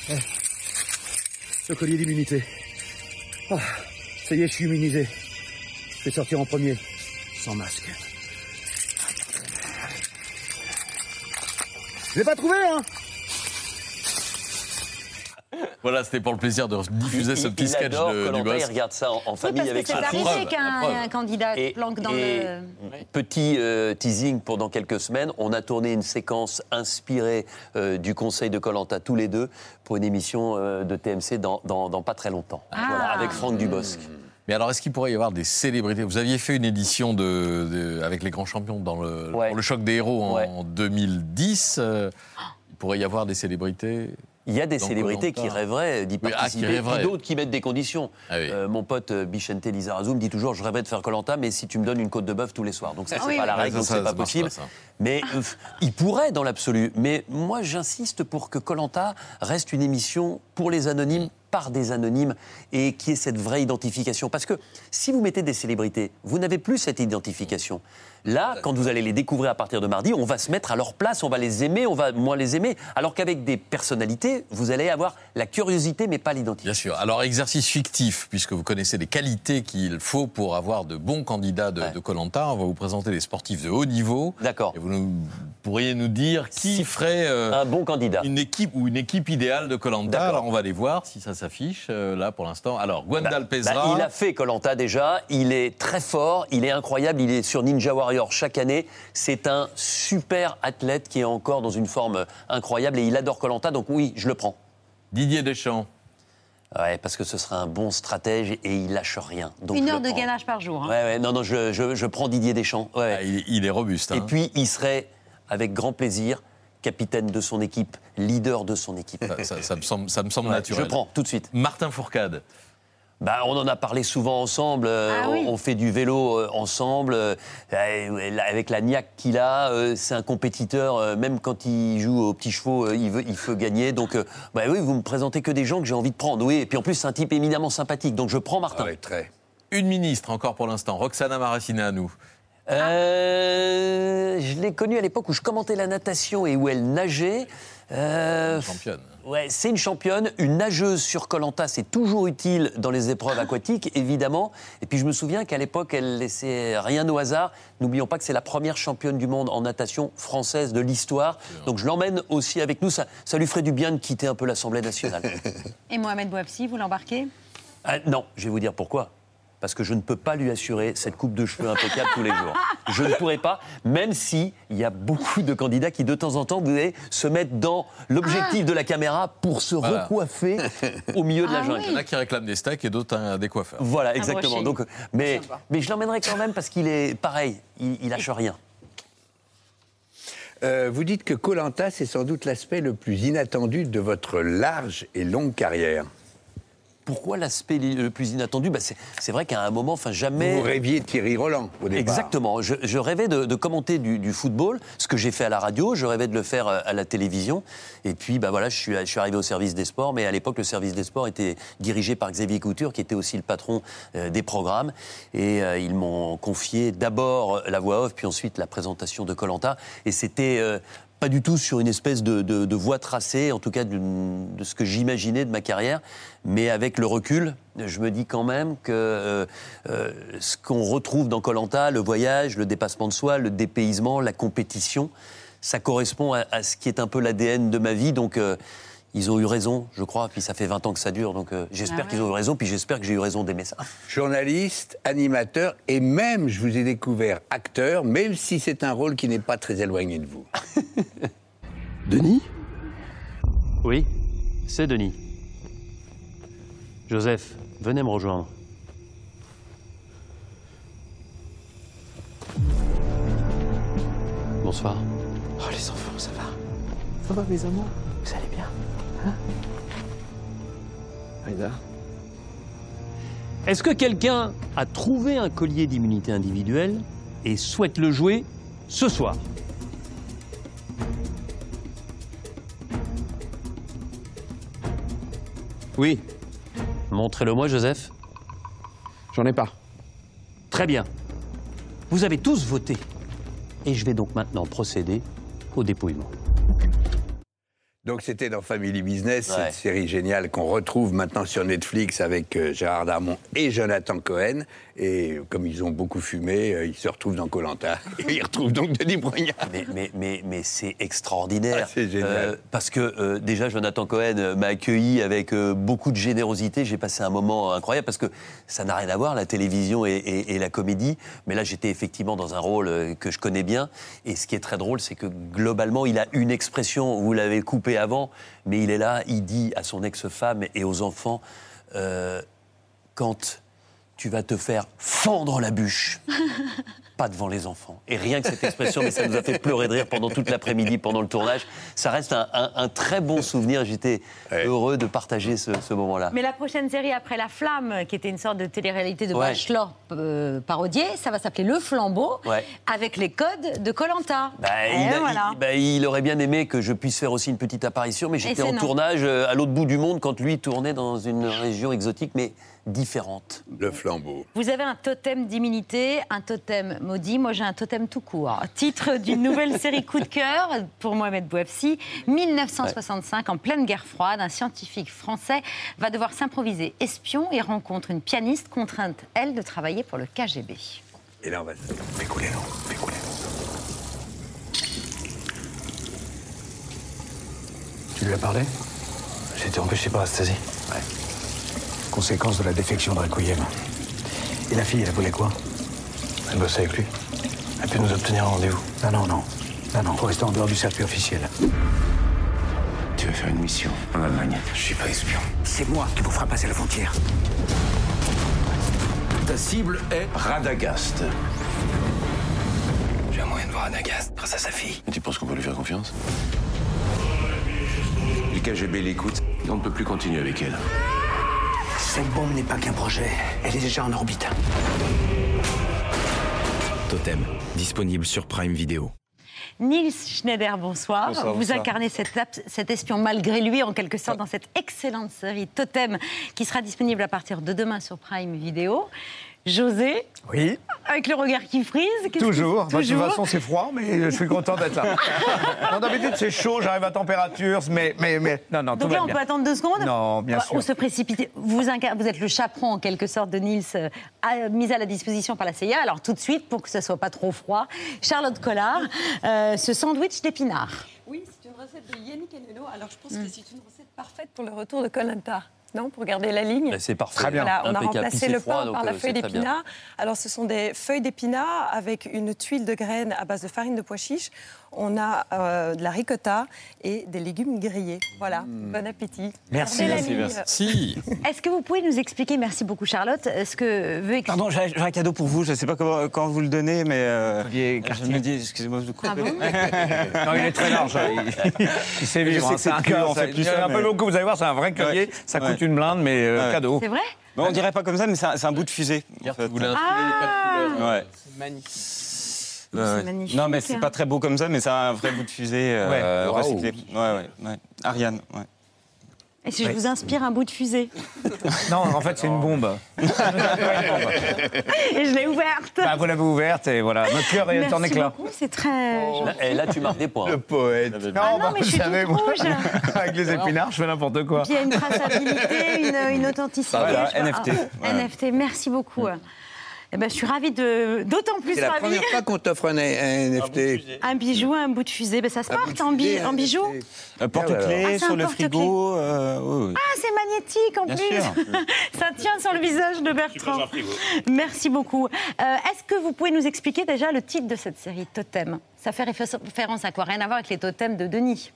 Ouais. Le collier d'immunité. Ah, ça y est, je suis immunisé. Je vais sortir en premier, sans masque. Je l'ai pas trouvé, hein Voilà, c'était pour le plaisir de diffuser ce petit il sketch adore de Dubosc. il regarde ça en, en Oui, famille parce que avec c'est sa fille. arrivé qu'un un candidat Et- planque dans et le... Petit euh, teasing pour dans quelques semaines, on a tourné une séquence inspirée euh, du conseil de Colanta tous les deux pour une émission euh, de TMC dans, dans- dans pas très longtemps. Ah. Voilà, avec Franck Dubosc. Mais alors, est-ce qu'il pourrait y avoir des célébrités? Vous aviez fait une édition de, de- avec les grands champions dans le, pour le choc des héros en 2010. euh, il pourrait y avoir des célébrités? Il y a des dans célébrités qui rêveraient d'y Oui, ah, participer, rêveraient. puis d'autres qui mettent des conditions. Ah oui. Euh, mon pote euh, Bichente Lizarazu me dit toujours je rêverais de faire Colanta, mais si tu me donnes une côte de bœuf tous les soirs. Donc ça, Ah c'est oui, pas oui. la Ouais, règle, ça, donc c'est pas possible. pas. Mais euh, il pourrait dans l'absolu. Mais moi, j'insiste pour que Colanta reste une émission pour les anonymes par des anonymes et qui ait cette vraie identification. Parce que si vous mettez des célébrités, vous n'avez plus cette identification. Là, quand vous allez les découvrir à partir de mardi, on va se mettre à leur place, on va les aimer, on va moins les aimer. Alors qu'avec des personnalités, vous allez avoir la curiosité, mais pas l'identité. Bien sûr. Alors, exercice fictif, puisque vous connaissez les qualités qu'il faut pour avoir de bons candidats de Colanta. On va vous présenter des sportifs de haut niveau. D'accord. Vous nous- pourriez nous dire qui ferait euh, un bon candidat, une équipe ou une équipe idéale de Colanta. Alors, on va les voir si ça s'affiche euh, là pour l'instant. Alors, Gwendal Pesra. Bah, il a fait Colanta déjà, il est très fort, il est incroyable, il est sur Ninja Warrior chaque année. C'est un super athlète qui est encore dans une forme incroyable et il adore Colanta, donc oui, je le prends. Didier Deschamps. Ouais, parce que ce sera un bon stratège et il lâche rien. Donc Une heure de gainage par jour. hein. Ouais, ouais, non, non, je, je- je prends Didier Deschamps. Ouais. Ah, il, est robuste. Et hein. puis, il serait, avec grand plaisir, capitaine de son équipe, leader de son équipe. Ça, ça me semble, ça me semble Ouais, naturel. Je prends, tout de suite. Martin Fourcade. Bah, on en a parlé souvent ensemble. euh, Ah on- oui. on, fait du vélo euh, ensemble. euh, avec la niaque qu'il a, euh, c'est un compétiteur. euh, même quand il joue aux petits chevaux, euh, il, veut, il veut gagner. Donc, euh, bah oui, vous me présentez que des gens que j'ai envie de prendre. Oui, et puis en plus, c'est un type éminemment sympathique. Donc, je prends Martin. très. Une ministre encore pour l'instant, Roxana Maracineanu. Euh, je l'ai connue à l'époque où je commentais la natation et où elle nageait. Euh, Championne. Ouais, c'est une championne, une nageuse sur Colanta, c'est toujours utile dans les épreuves aquatiques, évidemment. Et puis je me souviens qu'à l'époque, elle laissait rien au hasard. N'oublions pas que c'est la première championne du monde en natation française de l'histoire. Donc je l'emmène aussi avec nous. Ça, ça lui ferait du bien de quitter un peu l'Assemblée nationale. Et Mohamed Bouafsi, vous l'embarquez? Ah, non, je vais vous dire pourquoi. Parce que je ne peux pas lui assurer cette coupe de cheveux impeccable tous les jours. Je ne pourrais pas, même si il y a beaucoup de candidats qui de temps en temps vous voyez, se mettent dans l'objectif de la caméra pour se Voilà. recoiffer au milieu de la Ah jungle. Il y en a qui réclament des steaks et d'autres un- des coiffeurs. Voilà, exactement. brochet. Donc, mais, mais je l'emmènerai quand même parce qu'il est pareil, il, il lâche rien. Euh, vous dites que Colanta, c'est sans doute l'aspect le plus inattendu de votre large et longue carrière. Pourquoi l'aspect le plus inattendu? Bah c'est, c'est vrai qu'à un moment, enfin jamais. Vous rêviez Thierry Roland au départ. Exactement. Je, je rêvais de, de commenter du, du football, ce que j'ai fait à la radio. Je rêvais de le faire euh, à la télévision. Et puis, bah voilà, je suis, je suis arrivé au service des sports. Mais à l'époque, le service des sports était dirigé par Xavier Couture, qui était aussi le patron euh, des programmes. Et euh, ils m'ont confié d'abord la voix off, puis ensuite la présentation de Colanta. Et c'était euh, pas du tout sur une espèce de, voie tracée, en tout cas de ce que j'imaginais de ma carrière, mais avec le recul, je me dis quand même que euh, euh, ce qu'on retrouve dans Colanta, le voyage, le dépassement de soi, le dépaysement, la compétition, ça correspond à, à ce qui est un peu l'ADN de ma vie. Donc euh, ils ont eu raison, je crois. Puis ça fait 20 ans que ça dure, donc euh, j'espère Ah ouais. qu'ils ont eu raison. Puis j'espère que j'ai eu raison d'aimer ça. Journaliste, animateur et même, je vous ai découvert acteur, même si c'est un rôle qui n'est pas très éloigné de vous. Denis? Oui, c'est Denis. Joseph, venez me rejoindre. Bonsoir. Oh les enfants, ça va Ça va mes amours? Aïda Est-ce que quelqu'un a trouvé un collier d'immunité individuelle et souhaite le jouer ce soir? Oui. Montrez-le-moi, Joseph. J'en ai pas. Très bien. Vous avez tous voté. Et je vais donc maintenant procéder au dépouillement. Donc c'était dans Family Business, Ouais. cette série géniale qu'on retrouve maintenant sur Netflix avec euh, Gérard Darmon et Jonathan Cohen. Et comme ils ont beaucoup fumé, euh, ils se retrouvent dans Colanta. Et ils retrouvent donc Denis Brognard. Mais, mais, mais, mais c'est extraordinaire. Ah, c'est génial. Euh, parce que déjà, Jonathan Cohen m'a accueilli avec beaucoup de générosité. J'ai passé un moment incroyable parce que ça n'a rien à voir, la télévision et, et- et la comédie. Mais là, j'étais effectivement dans un rôle que je connais bien. Et ce qui est très drôle, c'est que globalement, il a une expression, vous l'avez coupé avant, mais il est là, il dit à son ex-femme et aux enfants euh, quand tu vas te faire fendre la bûche pas devant les enfants. Et rien que cette expression, mais ça nous a fait pleurer de rire pendant toute l'après-midi, pendant le tournage. Ça reste un, un- un très bon souvenir. J'étais heureux de partager ce, ce moment-là. Mais la prochaine série après La Flamme, qui était une sorte de télé-réalité de Ouais. Bachelor euh, parodié, ça va s'appeler Le Flambeau, Ouais. avec les codes de Colanta. Bah, il, a- voilà. il- bah, il aurait bien aimé que je puisse faire aussi une petite apparition, mais j'étais en non. tournage euh, à l'autre bout du monde quand lui tournait dans une région exotique, mais différente. Le flambeau. Vous avez un totem d'immunité, un totem maudit. Moi, j'ai un totem tout court. Titre d'une nouvelle série coup de cœur pour Mohamed Bouafsi. 1965, en pleine guerre froide, un scientifique français va devoir s'improviser espion et rencontre une pianiste contrainte, elle, de travailler pour le KGB. Et là, on va se... Fais couler l'eau, fais couler Tu lui as parlé? J'ai été empêché par Astasie. Ouais. Conséquence de la défection de Requiem. Et la fille, elle voulait quoi? Elle bosse avec lui. Elle peut nous obtenir un rendez-vous. Non, non, non. Non, non, faut rester en dehors du circuit officiel. Tu veux faire une mission? En Allemagne Je suis pas espion. C'est moi qui vous fera passer la frontière. Ta cible est Radagast. J'ai un moyen de voir Radagast grâce à sa fille. Et tu penses qu'on peut lui faire confiance? Le KGB l'écoute. On ne peut plus continuer avec elle. Cette bombe n'est pas qu'un projet. Elle est déjà en orbite. Totem, disponible sur Prime Video. Nils Schneider, bonsoir. Bonsoir, Vous bonsoir. incarnez cet, cet espion malgré lui, en quelque sorte, dans cette excellente série Totem, qui sera disponible à partir de demain sur Prime Video. José, Oui, avec le regard qui frise. qu'est-ce que- toujours. Bah, de toute toujours façon, c'est froid, mais je suis content d'être là. non, d'habitude, c'est chaud, j'arrive à température, mais, mais, mais non, non, tout Donc va là, on bien. peut attendre deux secondes Non, bien Bah, sûr. On se précipite. Vous, incar- vous êtes le chaperon, en quelque sorte, de Nils, euh, mis à la disposition par la CIA. Alors, tout de suite, pour que ce soit pas trop froid, Charlotte Collard, euh, ce sandwich d'épinards. Oui, c'est une recette de Yannick Enelo. Alors, je pense que c'est une recette parfaite pour le retour de Colanta. Non, pour garder la ligne. Ben, c'est parfait. Très bien. Voilà, on a Impeccable. remplacé Puis c'est le froid, pain donc, par la euh, feuille c'est très bien. d'épinard. Alors, ce sont des feuilles d'épinard avec une tuile de graines à base de farine de pois chiche. On a euh, de la ricotta et des légumes grillés. Voilà, bon appétit. Merci, merci, merci. Si. Est-ce que vous pouvez nous expliquer, merci beaucoup Charlotte, euh, ce que veut expliquer Pardon, j'ai un cadeau pour vous. Je ne sais pas comment, quand vous le donnez, mais euh, je me dis, excusez-moi de vous couper. Ah bon Non, il est très large. hein. Il, il sait vivre. hein, C'est un cœur. on fait plus ça, un peu beaucoup. Vous allez voir, c'est un vrai collier. Ouais. Ça Ouais. coûte une blinde, mais euh, Ouais. cadeau. C'est vrai? Bon, on dirait pas comme ça, mais c'est un, c'est un bout de fusée. en fait. Ah Ouais. C'est magnifique. Magnifique. Non, mais c'est pas très beau comme ça, mais c'est un vrai bout de fusée euh, recyclé. Ouais, ouais, ouais. Ariane, ouais. Et si je Oui. vous inspire un bout de fusée Non, en fait, c'est une bombe. Et je l'ai ouverte Bah, vous l'avez ouverte et voilà. Notre cœur est en Merci éclat. beaucoup, c'est très... Là, et là, tu marques des points. Le poète. Non, Ah non, bah, mais vous je suis savez, moi, rouge. avec les épinards, je fais n'importe quoi. Puis il y a une traçabilité, une, une authenticité. Voilà, NFT. Ah, NFT, merci beaucoup. Eh ben, je suis ravie de. D'autant plus C'est la ravie. première fois qu'on t'offre un, un NFT. Un bijou, un bout de fusée, ben, ça se porte en, bi- en bijoux. Euh, Porte-clés Ah, sur un le porte-clés. frigo. euh, oui, oui. Ah, c'est magnétique en Bien plus. sûr. ça tient sur le visage de Bertrand. Merci beaucoup. Euh, Est-ce que vous pouvez nous expliquer déjà le titre de cette série, Totem? Ça fait référence à quoi? Rien à voir avec les totems de Denis.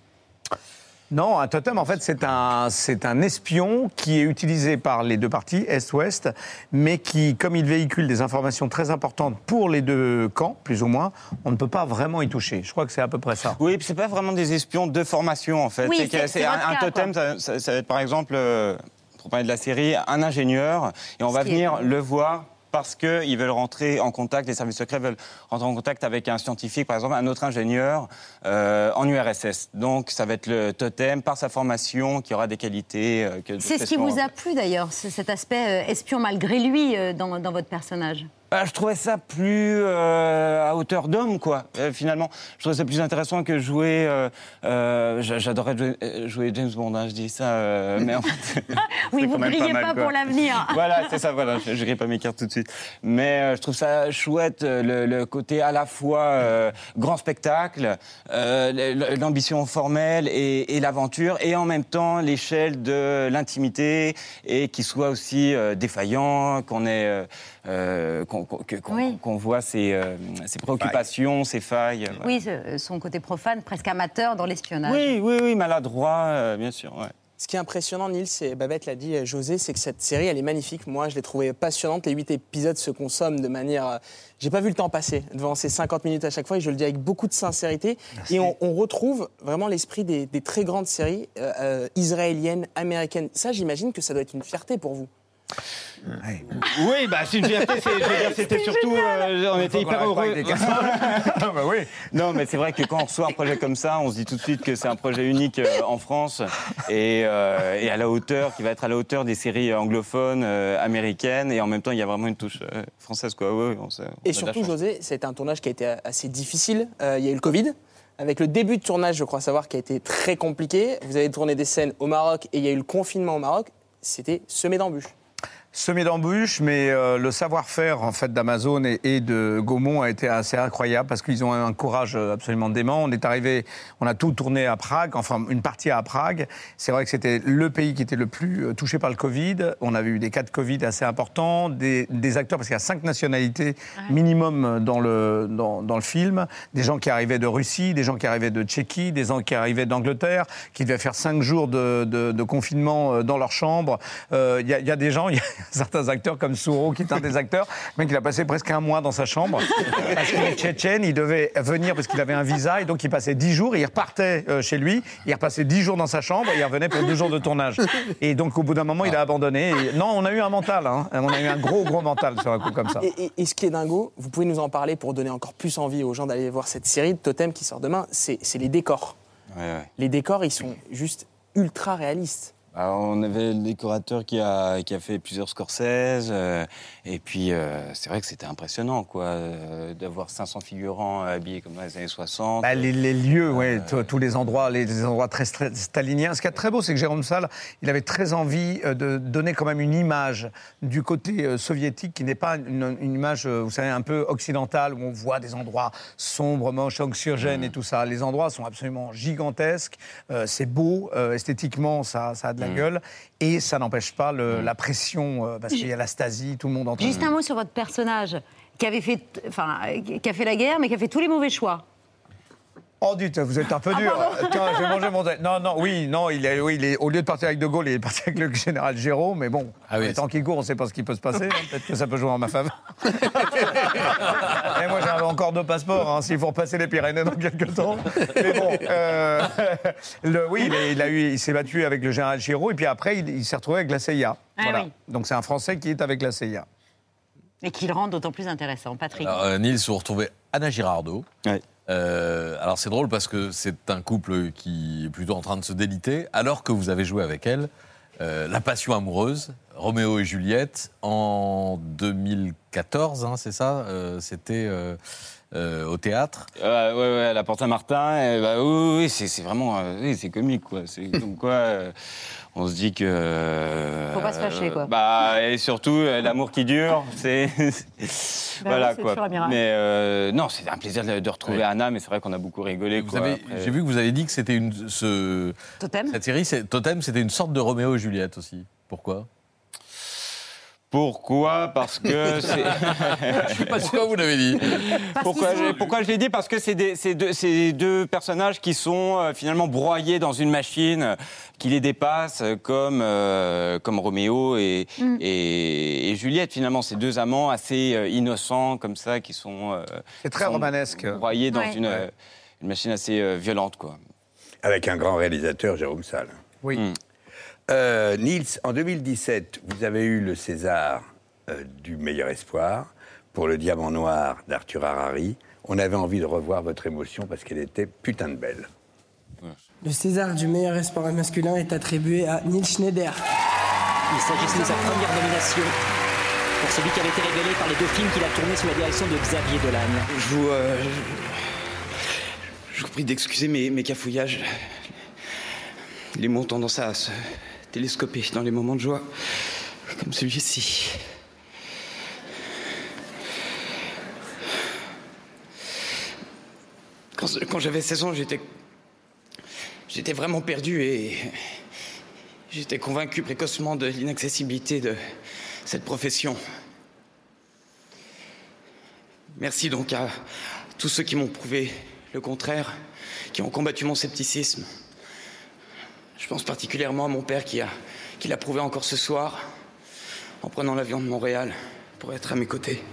Non, un totem, en fait, c'est un, c'est un espion qui est utilisé par les deux parties, Est-Ouest, mais qui, comme il véhicule des informations très importantes pour les deux camps, plus ou moins, on ne peut pas vraiment y toucher. Je crois que c'est à peu près ça. Oui, puis c'est pas vraiment des espions de formation en fait. Oui, C'est un, totem, ça, ça- ça va être par exemple, euh, pour parler de la série, un ingénieur, et on va est venir le voir parce qu'ils veulent rentrer en contact, les services secrets veulent rentrer en contact avec un scientifique, par exemple un autre ingénieur euh, en URSS. Donc ça va être le totem par sa formation qui aura des qualités. euh, que C'est ce qui vous a plu d'ailleurs, ce- cet aspect euh, espion malgré lui dans, dans votre personnage? Bah, je trouvais ça plus euh, à hauteur d'homme, quoi, euh, finalement. Je trouvais ça plus intéressant que jouer. euh, euh, j'a- J'adorais jouer, euh, jouer James Bond, hein, je dis ça, euh, mais en fait. Oui, vous même grillez mal, pas pour l'avenir. voilà, c'est ça, voilà, je, je grille pas mes cartes tout de suite. Mais euh, je trouve ça chouette, le, le côté à la fois euh, grand spectacle, euh, l'ambition formelle et, et l'aventure, et en même temps l'échelle de l'intimité, et qui soit aussi euh, défaillant, qu'on ait. Euh, qu'on voit ses, euh, ses préoccupations, ses failles. euh, voilà. Oui, son côté profane, presque amateur dans l'espionnage. Oui, oui, oui, maladroit, euh, bien sûr. ouais. Ce qui est impressionnant, Nils, et Babette l'a dit, José, c'est que cette série, elle est magnifique. Moi, je l'ai trouvée passionnante. Les huit épisodes se consomment de manière. J'ai pas vu le temps passer devant ces 50 minutes à chaque fois, et je le dis avec beaucoup de sincérité. Et on, on retrouve vraiment l'esprit des, des très grandes séries euh, israéliennes, américaines. Ça, j'imagine que ça doit être une fierté pour vous. Oui, bah c'est une fierté. C'était surtout, euh, on était hyper heureux. bah oui. Non, mais c'est vrai que quand on reçoit un projet comme ça, on se dit tout de suite que c'est un projet unique euh, en France et, euh, et à la hauteur, qui va être à la hauteur des séries anglophones, euh, américaines, et en même temps, il y a vraiment une touche euh, française, quoi. Ouais, on sait- on a Et surtout. José, c'est un tournage qui a été assez difficile. Euh, il y a eu le Covid. Avec le début de tournage, je crois savoir, qui a été très compliqué. Vous avez tourné des scènes au Maroc et il y a eu le confinement au Maroc. C'était semé d'embûches. Semé d'embûches, mais euh, le savoir-faire en fait d'Amazon et, et de Gaumont a été assez incroyable parce qu'ils ont un courage absolument dément. On est arrivé, on a tout tourné à Prague, enfin une partie à Prague. C'est vrai que c'était le pays qui était le plus euh, touché par le Covid. On avait eu des cas de Covid assez importants, des, des acteurs parce qu'il y a cinq nationalités minimum dans le dans, dans le film, des gens qui arrivaient de Russie, des gens qui arrivaient de Tchéquie, des gens qui arrivaient d'Angleterre, qui devaient faire cinq jours de, de- de confinement euh, dans leur chambre. Euh, Il y, a- il y a des gens, y a certains acteurs comme Souro, qui est un des acteurs, le mec il a passé presque un mois dans sa chambre parce qu'il est tchétchène, il devait venir parce qu'il avait un visa et donc il passait dix jours, et il repartait euh, chez lui, il repassait dix jours dans sa chambre et il revenait pour deux jours de tournage. Et donc au bout d'un moment il a abandonné. Et- non, on a eu un mental, hein. on a eu un gros gros mental sur un coup comme ça. Et, et- et ce qui est dingo, vous pouvez nous en parler pour donner encore plus envie aux gens d'aller voir cette série de Totem qui sort demain, c'est c'est les décors. Ouais, ouais. Les décors, ils sont juste ultra réalistes. Alors, on avait le décorateur qui a, qui a fait plusieurs Scorsese, euh, et puis euh, c'est vrai que c'était impressionnant, quoi, euh, d'avoir 500 figurants habillés comme dans les années 60. Bah, les, les lieux, ouais, tous les endroits, les, les endroits très staliniens. Ce qui est très beau, c'est que Jérôme Salle, il avait très envie de donner quand même une image du côté soviétique qui n'est pas une, une image, vous savez, un peu occidentale où on voit des endroits sombres, moches, anxiogènes et tout ça. Les endroits sont absolument gigantesques. c'est beau, esthétiquement, ça, ça a de la gueule, et ça n'empêche pas le- la pression euh, parce qu'il y a la Stasi, tout le monde en train Juste un mot sur votre personnage qui avait fait, enfin, qui a fait la guerre, mais qui a fait tous les mauvais choix. Oh, dites, vous êtes un peu Ah, dur. pardon. Tiens, je vais manger mon. Non, non, oui, non, il est, oui, il est, au lieu de partir avec De Gaulle, il est parti avec le général Géraud, mais bon, Ah oui, tant qu'il court, on ne sait pas ce qui peut se passer. hein. Peut-être que ça peut jouer en ma faveur. Et moi, j'ai encore deux passeports, hein, s'il faut repasser les Pyrénées dans quelques temps. Mais bon, euh, le- oui, il, est- il a eu, il s'est battu avec le général Géraud, et puis après, il, il s'est retrouvé avec la CIA. Ah voilà. oui. Donc c'est un Français qui est avec la CIA. Et qui le rend d'autant plus intéressant. Patrick. Alors, euh, Nils, vous retrouvez Anna Girardot. Euh, alors c'est drôle parce que c'est un couple qui est plutôt en train de se déliter, alors que vous avez joué avec elle euh, La Passion amoureuse, Roméo et Juliette, en 2014, hein, c'est ça Euh, C'était euh, euh, au théâtre. Euh, ouais, ouais, à la Porte Saint-Martin, bah, oui, c'est c'est vraiment, oui, c'est comique, quoi. C'est comme quoi, euh, on se dit que. euh, Faut pas se fâcher, quoi. Bah, et surtout, euh, l'amour qui dure, c'est. Bah voilà, oui, c'est quoi. Mais euh, non, c'est un plaisir de, de retrouver Anna, mais c'est vrai qu'on a beaucoup rigolé, Vous quoi. avez- après. J'ai vu que vous avez dit que c'était une. Ce, Totem Cette série, c'est- Totem, c'était une sorte de Roméo et Juliette aussi. Pourquoi? Pourquoi Parce que c'est. Je suis pas sûr que vous l'avez dit. Pourquoi je, pourquoi je l'ai dit Parce que c'est des- deux, personnages qui sont euh, finalement broyés dans une machine qui les dépasse, euh, comme, euh, comme Roméo et, Mm. et, et Juliette. Finalement, ces deux amants assez euh, innocents comme ça qui sont. euh, C'est très sont romanesque. Broyés dans Ouais. une, euh, une machine assez euh, violente, quoi. Avec un grand réalisateur, Jérôme Salle. Oui. Euh, Niels, en 2017, vous avez eu le César euh, du meilleur espoir pour le Diamant Noir d'Arthur Harari. On avait envie de revoir votre émotion parce qu'elle était putain de belle. Le César du meilleur espoir masculin est attribué à Neil Schneider. Il s'agissait de sa première nomination pour celui qui avait été révélé par les deux films qu'il a tournés sous la direction de Xavier Dolan. Je vous, euh, je, je vous prie d'excuser mes, mes cafouillages. Les mots ont tendance à se télescoper dans les moments de joie, comme celui-ci. Quand, quand j'avais 16 ans, j'étais. J'étais vraiment perdu et. J'étais convaincu précocement de l'inaccessibilité de cette profession. Merci donc à tous ceux qui m'ont prouvé le contraire, qui ont combattu mon scepticisme. Je pense particulièrement à mon père qui a qui l'a prouvé encore ce soir en prenant l'avion de Montréal pour être à mes côtés.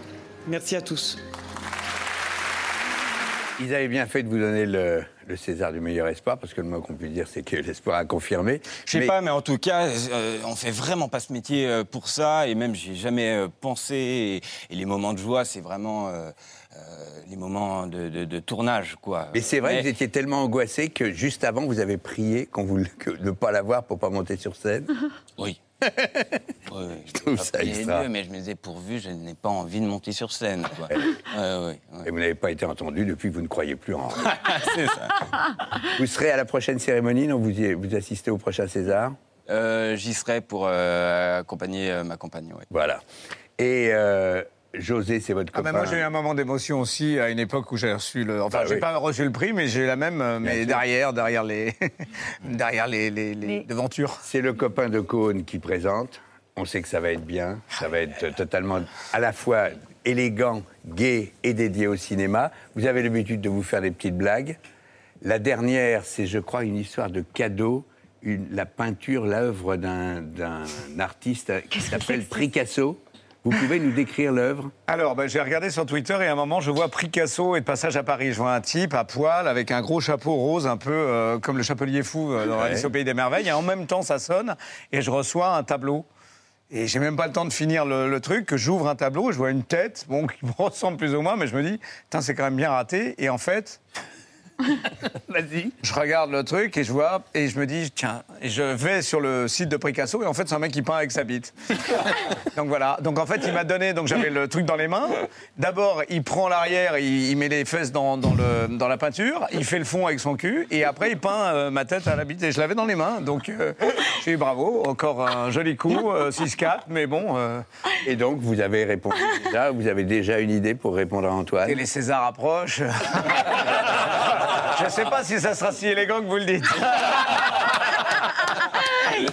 Merci à tous. Ils avaient bien fait de vous donner le, le César du meilleur espoir, parce que le mot qu'on peut dire, c'est que l'espoir a confirmé. Je sais Mais- pas, mais en tout cas, euh, on fait vraiment pas ce métier euh, pour ça, et même j'y ai jamais euh, pensé. Et, et les moments de joie, c'est vraiment euh, les moments de, de- de tournage, quoi. Mais c'est vrai Mais- que vous étiez tellement angoissé que juste avant, vous avez prié qu'on vous, que- de ne pas l'avoir pour pas monter sur scène. Oui. Oui, oui, je trouve ça extra. Mais je me disais, pourvu, je n'ai pas envie de monter sur scène. Quoi. Et vous n'avez pas été entendu depuis que vous ne croyez plus en rien. c'est ça. Vous serez à la prochaine cérémonie, non vous, y- vous assistez au prochain César? Euh, J'y serai pour euh, accompagner euh, ma compagne. ouais. Voilà. Et euh, José, c'est votre Ah copain. ben moi j'ai eu un moment d'émotion aussi à une époque où j'ai reçu le. Enfin, Ah j'ai oui. pas reçu le prix, mais j'ai eu la même, euh, mais sûr. derrière, derrière les, derrière les, les, les devantures. C'est le copain de Cône qui présente. On sait que ça va être bien. Ça va être totalement à la fois élégant, gai et dédié au cinéma. Vous avez l'habitude de vous faire des petites blagues. La dernière, c'est, je crois, une histoire de cadeau. Une, la peinture, l'œuvre d'un, d'un artiste qui s'appelle Picasso. Vous pouvez nous décrire l'œuvre Alors, ben, j'ai regardé sur Twitter et à un moment, je vois Picasso et de passage à Paris. Je vois un type à poil avec un gros chapeau rose, un peu euh, comme le chapelier fou euh, dans Ouais. Alice au Pays des Merveilles. Et en même temps, ça sonne et je reçois un tableau. Et j'ai même pas le temps de finir le, le truc, que j'ouvre un tableau, je vois une tête, bon, qui me ressemble plus ou moins, mais je me dis, c'est quand même bien raté. Et en fait, Vas-y. je regarde le truc et je vois, et je me dis, tiens, et je vais sur le site de Picasso, et en fait, c'est un mec qui peint avec sa bite. donc voilà. Donc en fait, il m'a donné, donc j'avais le truc dans les mains. D'abord, il prend l'arrière, il, il met les fesses dans, dans le, dans la peinture, il fait le fond avec son cul, et après, il peint euh, ma tête à la bite, et je l'avais dans les mains. Donc euh, j'ai eu bravo, encore un joli coup, euh, 6-4, mais bon. euh, Et donc, vous avez répondu déjà. Vous avez déjà une idée pour répondre à Antoine? Et les Césars approchent. je sais pas si ça sera si élégant que vous le dites.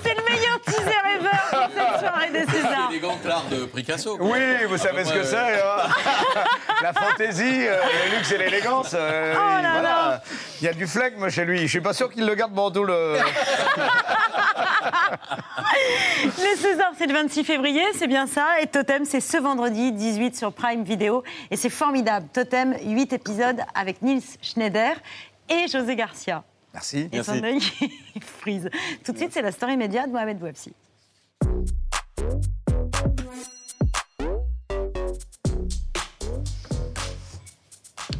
C'est le meilleur teaser ever pour cette soirée des Césars. Élégant l'art de Picasso. Oui, vous savez ce que c'est. hein. La fantaisie, euh, le luxe et l'élégance. euh, Oh là voilà. là. Il y a du flegme chez lui. Je suis pas sûr qu'il le garde Bordeaux le. Les Césars, c'est le 26 février, c'est bien ça. Et Totem, c'est ce vendredi 18 sur Prime Video. Et c'est formidable. Totem, 8 épisodes avec Nils Schneider et José Garcia. Merci. Et son œil qui frise. Tout de suite, c'est la story média de Mohamed Bouafsi.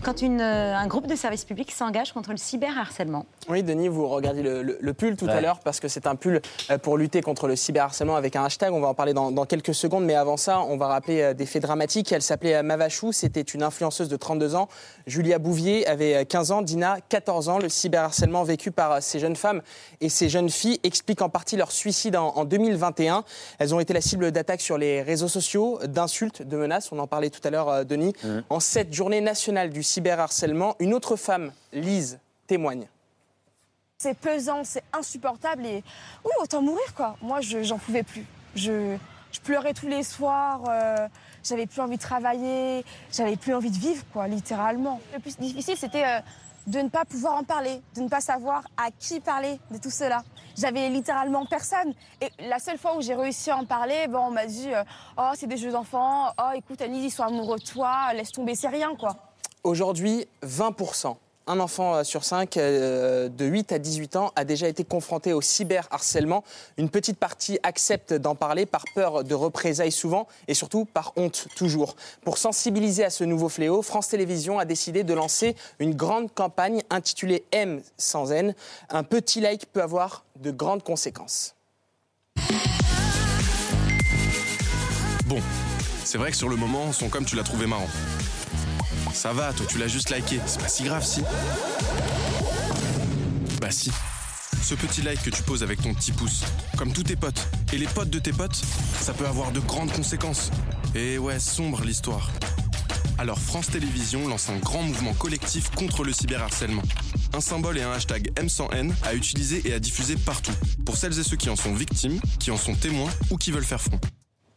Quand une, euh, un groupe de services publics s'engage contre le cyberharcèlement. Oui, Denis, vous regardiez le, le- le pull tout à l'heure parce que c'est un pull euh, pour lutter contre le cyberharcèlement avec un hashtag. On va en parler dans, dans quelques secondes, mais avant ça, on va rappeler euh, des faits dramatiques. Elle s'appelait Mavachou, c'était une influenceuse de 32 ans. Julia Bouvier avait euh, 15 ans, Dina 14 ans. Le cyberharcèlement vécu par ces jeunes femmes et ces jeunes filles explique en partie leur suicide en, en 2021. Elles ont été la cible d'attaques sur les réseaux sociaux, d'insultes, de menaces. On en parlait tout à l'heure, Denis. En cette journée nationale du cyberharcèlement, une autre femme, Lise, témoigne. C'est pesant, c'est insupportable et oui, autant mourir quoi. Moi, je- j'en pouvais plus. Je, je pleurais tous les soirs. euh, j'avais plus envie de travailler. J'avais plus envie de vivre, quoi, littéralement. Le plus difficile, c'était euh, de ne pas pouvoir en parler, de ne pas savoir à qui parler de tout cela. J'avais littéralement personne. Et la seule fois où j'ai réussi à en parler, bon, on m'a dit euh, Oh, c'est des jeux d'enfants. Oh, écoute, Annie, ils sont amoureux de toi. Laisse tomber, c'est rien, quoi. Aujourd'hui, 20%. Un enfant euh, sur cinq euh, de 8 à 18 ans a déjà été confronté au cyberharcèlement. Une petite partie accepte d'en parler par peur de représailles souvent et surtout par honte toujours. Pour sensibiliser à ce nouveau fléau, France Télévisions a décidé de lancer une grande campagne intitulée M sans N. Un petit like peut avoir de grandes conséquences. Bon, c'est vrai que sur le moment, son com, tu l'as trouvé marrant. Ça va, toi, tu l'as juste liké. C'est pas si grave, si. Bah si. Ce petit like que tu poses avec ton petit pouce, comme tous tes potes, et les potes de tes potes, ça peut avoir de grandes conséquences. Et ouais, sombre l'histoire. Alors France Télévisions lance un grand mouvement collectif contre le cyberharcèlement. Un symbole et un hashtag M100N à utiliser et à diffuser partout, pour celles et ceux qui en sont victimes, qui en sont témoins ou qui veulent faire front.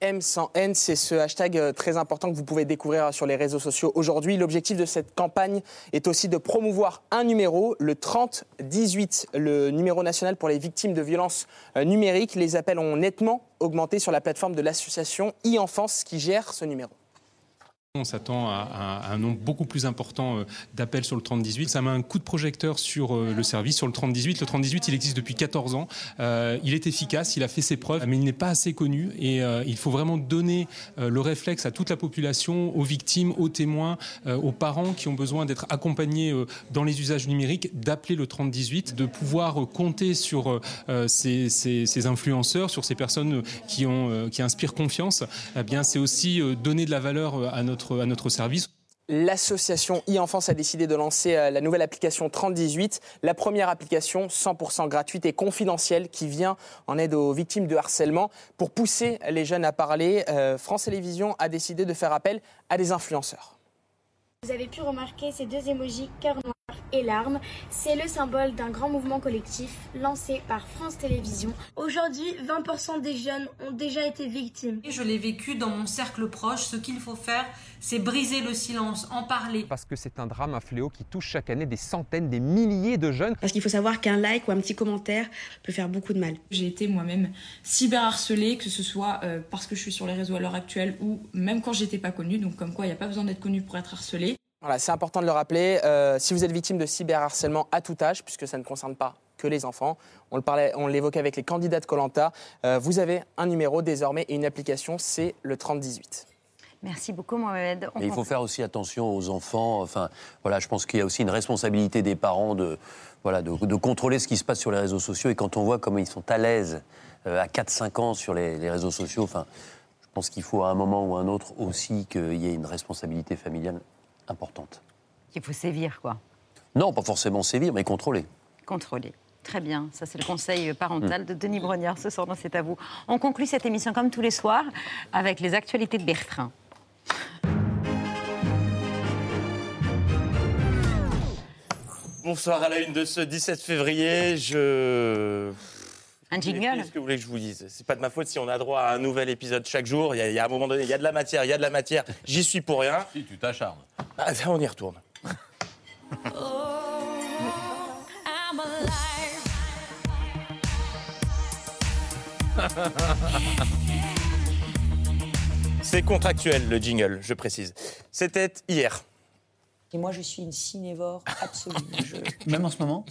M sans N, c'est ce hashtag euh, très important que vous pouvez découvrir sur les réseaux sociaux aujourd'hui. L'objectif de cette campagne est aussi de promouvoir un numéro, le 3018, le numéro national pour les victimes de violences euh, numériques. Les appels ont nettement augmenté sur la plateforme de l'association e-enfance qui gère ce numéro. On s'attend à, un nombre beaucoup plus important euh, d'appels sur le 3018. Ça met un coup de projecteur sur euh, le service, sur le 3018. Le 3018, il existe depuis 14 ans. Euh, il est efficace, il a fait ses preuves, mais il n'est pas assez connu. Et il faut vraiment donner le réflexe à toute la population, aux victimes, aux témoins, aux parents qui ont besoin d'être accompagnés dans les usages numériques, d'appeler le 3018, de pouvoir compter sur ces, influenceurs, sur ces personnes qui, qui inspirent confiance. Eh bien, c'est aussi donner de la valeur à notre, à notre service. L'association e-enfance a décidé de lancer euh, la nouvelle application 3018, la première application 100% gratuite et confidentielle qui vient en aide aux victimes de harcèlement. Pour pousser les jeunes à parler, euh, France Télévisions a décidé de faire appel à des influenceurs. Vous avez pu remarquer ces deux émojis cœur noir et larmes. C'est le symbole d'un grand mouvement collectif lancé par France Télévisions. Aujourd'hui, 20% des jeunes ont déjà été victimes. Je l'ai vécu dans mon cercle proche. Ce qu'il faut faire, c'est briser le silence, en parler. Parce que c'est un drame, un fléau qui touche chaque année des centaines, des milliers de jeunes. Parce qu'il faut savoir qu'un like ou un petit commentaire peut faire beaucoup de mal. J'ai été moi-même cyberharcelée, que ce soit euh, parce que je suis sur les réseaux à l'heure actuelle ou même quand j'étais pas connue. Donc comme quoi, il n'y a pas besoin d'être connu pour être harcelé. Voilà, c'est important de le rappeler. euh, si vous êtes victime de cyberharcèlement à tout âge, puisque ça ne concerne pas que les enfants, on le parlait, on l'évoquait avec les candidats de Colanta, vous avez un numéro désormais et une application, c'est le 3018. Merci beaucoup, Mohamed. On Mais il faut faire aussi attention aux enfants. Enfin, voilà, je pense qu'il y a aussi une responsabilité des parents de, voilà, de, de contrôler ce qui se passe sur les réseaux sociaux. Et quand on voit comment ils sont à l'aise euh, à 4-5 ans sur les, les réseaux sociaux, enfin, je pense qu'il faut à un moment ou à un autre aussi qu'il y ait une responsabilité familiale importante. Il faut sévir, quoi. Non, pas forcément sévir, mais contrôler. Contrôler. Très bien, ça c'est le conseil parental de Denis Brognard ce soir dans C'est à vous. On conclut cette émission comme tous les soirs avec les actualités de Bertrand. Bonsoir à la une de ce 17 février. Je. Un jingle Qu'est-ce que vous voulez que je vous dise C'est pas de ma faute si on a droit à un nouvel épisode chaque jour. Il y a, il y a un moment donné, il y a de la matière, il y a de la matière. J'y suis pour rien. Si, tu t'acharnes. Ah, on y retourne. C'est contractuel le jingle, je précise. C'était hier. Et moi, je suis une cinévore absolue. Je- Même en ce moment?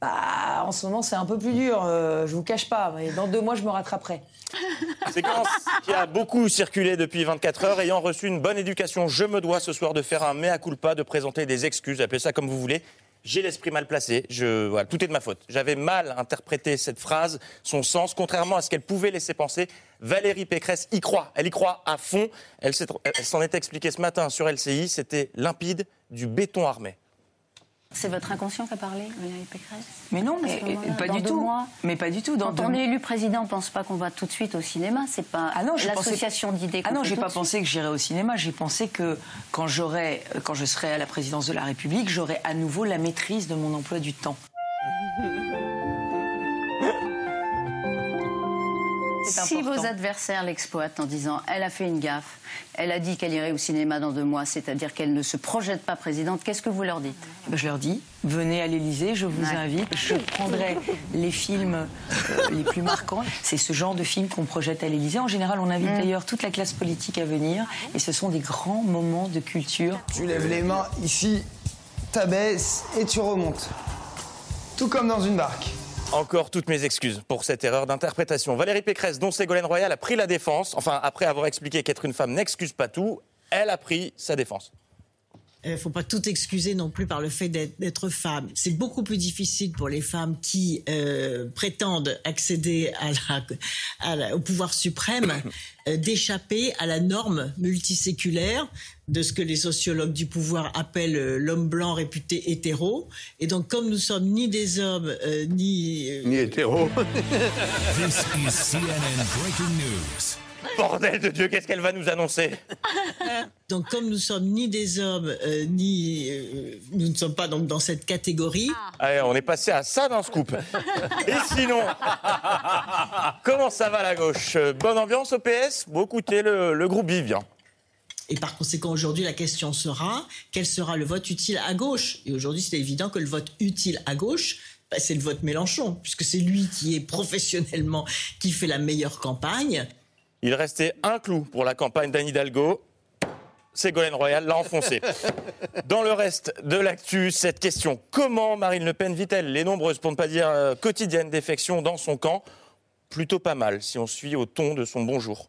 Bah, en ce moment, c'est un peu plus dur. euh, je vous cache pas. Mais dans deux mois, je me rattraperai. Séquence qui a beaucoup circulé depuis 24 heures. Ayant reçu une bonne éducation, je me dois ce soir de faire un mea culpa, de présenter des excuses, appelez ça comme vous voulez. J'ai l'esprit mal placé. Je, tout est de ma faute. J'avais mal interprété cette phrase, son sens, contrairement à ce qu'elle pouvait laisser penser. Valérie Pécresse y croit. Elle y croit à fond. Elle s'en est expliquée ce matin sur LCI. C'était limpide, du béton armé. C'est votre inconscient qui a parlé, Valérie Pécresse Mais non, mais pas dans du tout. mois. Mais pas du tout. Dans Quand on mois. est élu président, on ne pense pas qu'on va tout de suite au cinéma. C'est pas Ah non, je pensais- l'association d'idées. Ah non, j'ai pas pensé que j'irais au cinéma. J'ai pensé que quand j'aurais, quand je serai à la présidence de la République, j'aurais à nouveau la maîtrise de mon emploi du temps. Si important. vos adversaires l'exploitent en disant elle a fait une gaffe, elle a dit qu'elle irait au cinéma dans deux mois, c'est-à-dire qu'elle ne se projette pas présidente, qu'est-ce que vous leur dites? Ben, Je leur dis, venez à l'Élysée, je vous Ouais. invite, je prendrai les films euh, les plus marquants. C'est ce genre de film qu'on projette à l'Élysée. En général, on invite Mm. d'ailleurs toute la classe politique à venir, et ce sont des grands moments de culture. Tu lèves les mains ici, t'abaisses et tu remontes. Tout comme dans une barque. Encore toutes mes excuses pour cette erreur d'interprétation. Valérie Pécresse, dont Ségolène Royal a pris la défense, enfin après avoir expliqué qu'être une femme n'excuse pas tout, elle a pris sa défense. Il ne faut pas tout excuser non plus par le fait d'être d'être femme. C'est beaucoup plus difficile pour les femmes qui euh, prétendent accéder à la, à la- au pouvoir suprême euh, d'échapper à la norme multiséculaire de ce que les sociologues du pouvoir appellent euh, l'homme blanc réputé hétéro. Et donc, comme nous sommes ni des hommes euh, ni euh, Ni hétéro. This is CNN breaking news. Bordel de Dieu, qu'est-ce qu'elle va nous annoncer Donc, comme nous sommes ni des hommes, euh, ni euh, nous ne sommes pas donc dans cette catégorie. Allez, on est passé à ça d'un scoop. Et sinon, comment ça va la gauche Bonne ambiance au PS Bon, écoutez, le, le groupe vit bien. Et par conséquent, aujourd'hui, la question sera quel sera le vote utile à gauche Et aujourd'hui, c'est évident que le vote utile à gauche, bah, c'est le vote Mélenchon, puisque c'est lui qui est professionnellement qui fait la meilleure campagne. Il restait un clou pour la campagne d'Anne Hidalgo. Ségolène Royal l'a enfoncé. Dans le reste de l'actu, cette question comment Marine Le Pen vit-elle les nombreuses, pour ne pas dire euh, quotidiennes défections dans son camp Plutôt pas mal, si on suit au ton de son bonjour.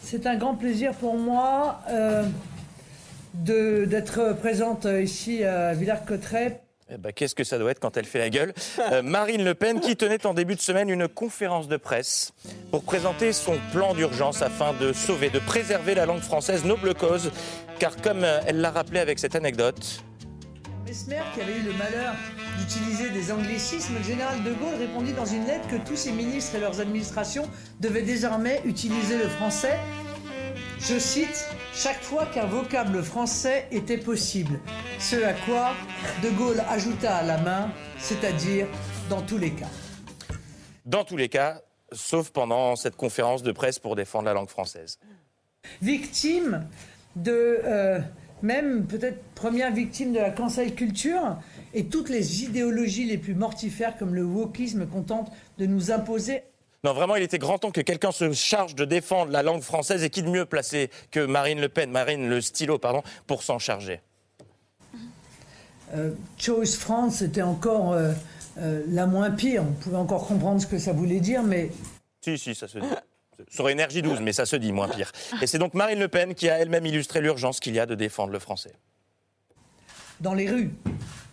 C'est un grand plaisir pour moi euh, de- d'être présente ici à Villers-Cotterêts. Eh ben, Qu'est-ce que ça doit être quand elle fait la gueule Euh, Marine Le Pen qui tenait en début de semaine une conférence de presse pour présenter son plan d'urgence afin de sauver, de préserver la langue française, noble cause, car comme euh, elle l'a rappelé avec cette anecdote, Mesmer, qui avait eu le malheur d'utiliser des anglicismes, le général de Gaulle répondit dans une lettre que tous ses ministres et leurs administrations devaient désormais utiliser le français. Je cite chaque fois qu'un vocable français était possible. Ce à quoi de Gaulle ajouta à la main, c'est-à-dire dans tous les cas. dans tous les cas, sauf pendant cette conférence de presse pour défendre la langue française. victime de, euh, même peut-être première victime de la cancel culture et toutes les idéologies les plus mortifères comme le wokisme qu'on tente de nous imposer. Non, vraiment, il était grand temps que quelqu'un se charge de défendre la langue française et qui de mieux placé que Marine Le Pen, Marine le stylo, pardon, pour s'en charger. Euh, Choice France était encore euh, euh, la moins pire. On pouvait encore comprendre ce que ça voulait dire, mais Si, si, ça se dit. Sur énergie 12, mais ça se dit moins pire. Et c'est donc Marine Le Pen qui a elle-même illustré l'urgence qu'il y a de défendre le français. dans les rues,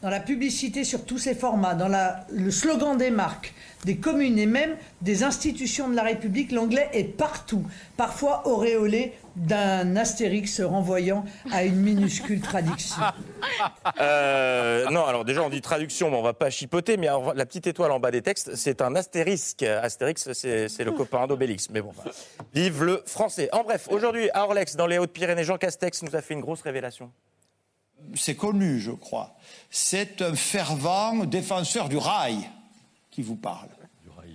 dans la publicité sur tous ces formats, dans la- le slogan des marques, des communes et même des institutions de la République, l'anglais est partout, parfois auréolé d'un astérix renvoyant à une minuscule traduction. Euh, non, alors déjà, on dit traduction, mais on va pas chipoter. Mais alors, la petite étoile en bas des textes, c'est un astérisque. Astérix, c'est c'est le copain d'Obélix. Mais bon, bah, vive le français. En bref, aujourd'hui, à Orlex, dans les Hautes-Pyrénées, Jean Castex nous a fait une grosse révélation. c'est connu, je crois. C'est un fervent défenseur du rail qui vous parle.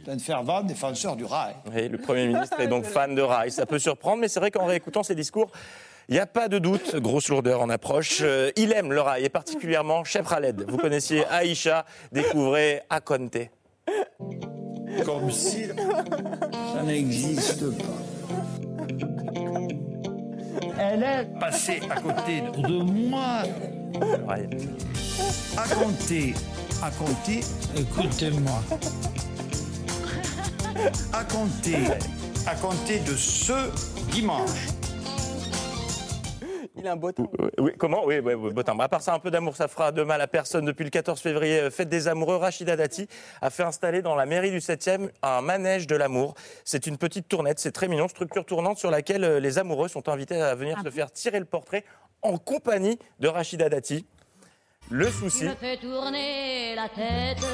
C'est un fervent défenseur du rail. Oui, le Premier ministre est donc fan de rail. Ça peut surprendre, mais c'est vrai qu'en réécoutant ses discours, il n'y a pas de doute, grosse lourdeur en approche. Euh, il aime le rail, et particulièrement Chef Khaled. Vous connaissiez Aïcha, découvrez Akonte. Comme si ça n'existe pas. Elle est passée à côté de moi. À compter, à compter, écoutez-moi. À compter, à compter de ce dimanche. Il a un beau temps. Oui, oui, comment Oui, oui, oui, beau. À part ça, un peu d'amour, ça fera de mal à personne. Depuis le 14 février, euh, Fête des amoureux, Rachida Dati a fait installer dans la mairie du 7e un manège de l'amour. C'est une petite tournette, c'est très mignon, structure tournante sur laquelle euh, les amoureux sont invités à venir se faire tirer le portrait en compagnie de Rachida Dati. Le souci, me fais tourner la tête.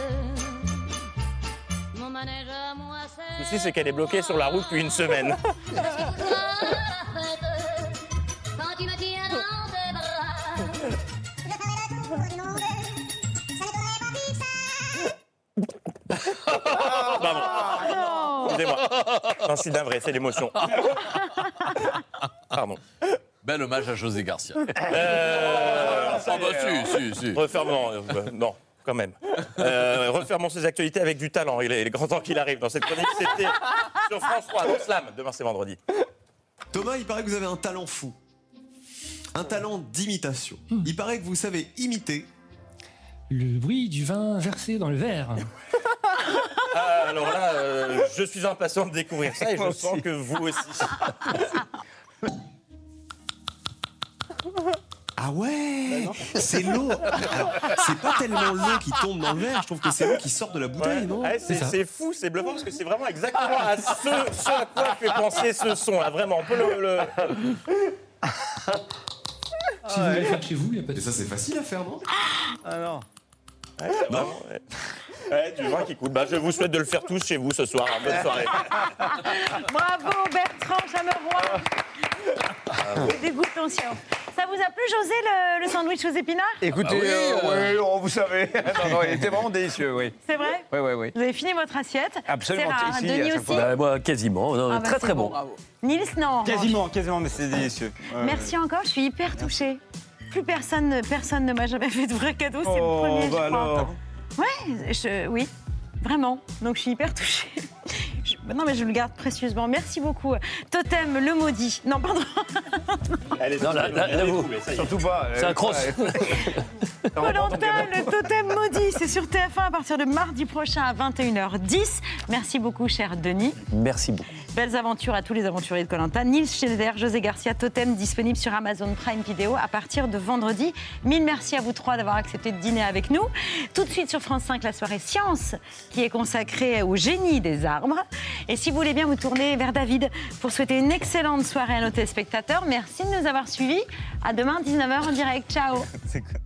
Mon manège à moi, c'est. le souci, c'est qu'elle est bloquée sur la route depuis une semaine. Pardon. Excusez-moi. Non, c'est vrai, c'est l'émotion. Pardon. Bel hommage à José Garcia. Euh, Ah bah si, si, si. Refermons, euh, euh, non, quand même. Euh, refermons ses actualités avec du talent. Il est, il est grand temps qu'il arrive dans cette chronique. C'était sur France 3, dans Slam. Demain, c'est vendredi. Thomas, il paraît que vous avez un talent fou. Un talent d'imitation. Il paraît que vous savez imiter. Le bruit du vin versé dans le verre. Ah, alors là, euh, je suis impatient de découvrir ça et je sens que vous aussi. Ah ouais C'est l'eau Alors, C'est pas tellement l'eau qui tombe dans le verre, je trouve que c'est l'eau qui sort de la bouteille, Ouais. non Ouais, c'est c'est fou, c'est bluffant parce que c'est vraiment exactement à ce, ce à quoi fait penser ce son là. Vraiment, on peut le. le- Si vous voulez le faire chez vous, il n'y a pas de Et ça, c'est facile à faire, non Ah non. Ouais, c'est vraiment, ouais. Ouais, du vin qui coule. Bah, je vous souhaite de le faire tous chez vous ce soir. Bonne soirée. Bravo Bertrand Chameroy. C'est dégoûtant, Sion. Ça vous a plu, José, le, le sandwich aux épinards? Écoutez, Ah oui, euh, oui, vous savez, non, non, il était vraiment délicieux, oui. C'est vrai? Oui, oui, oui. Vous avez fini votre assiette Absolument, rare. ici, Denis aussi. Bah, moi, quasiment. Non, Ah bah, très très bon. bon. Nils, non. Quasiment, quasiment, mais c'est délicieux. Ouais, Merci encore, je suis hyper touchée. Plus personne, personne ne m'a jamais fait de vrai cadeau, c'est Oh, le premier, je bah crois. alors. Ouais, je- oui, vraiment. Donc je suis hyper touchée. Je- non, mais je le garde précieusement. Merci beaucoup. Totem, le maudit. Non, pardon. Allez, Non, là, là, là, vous- Surtout pas. C'est euh, un cross. Colanta, le totem maudit, c'est sur TF1 à partir de mardi prochain à 21h10. Merci beaucoup, cher Denis. Merci beaucoup. Belles aventures à tous les aventuriers de Colanta. Nils Schneider, José Garcia, Totem, disponible sur Amazon Prime Video à partir de vendredi. Mille merci à vous trois d'avoir accepté de dîner avec nous. Tout de suite sur France 5, la soirée Science, qui est consacrée au génie des arbres. Et si vous voulez bien vous tourner vers David pour souhaiter une excellente soirée à nos téléspectateurs, merci de nous avoir suivis. À demain, 19h en direct. Ciao.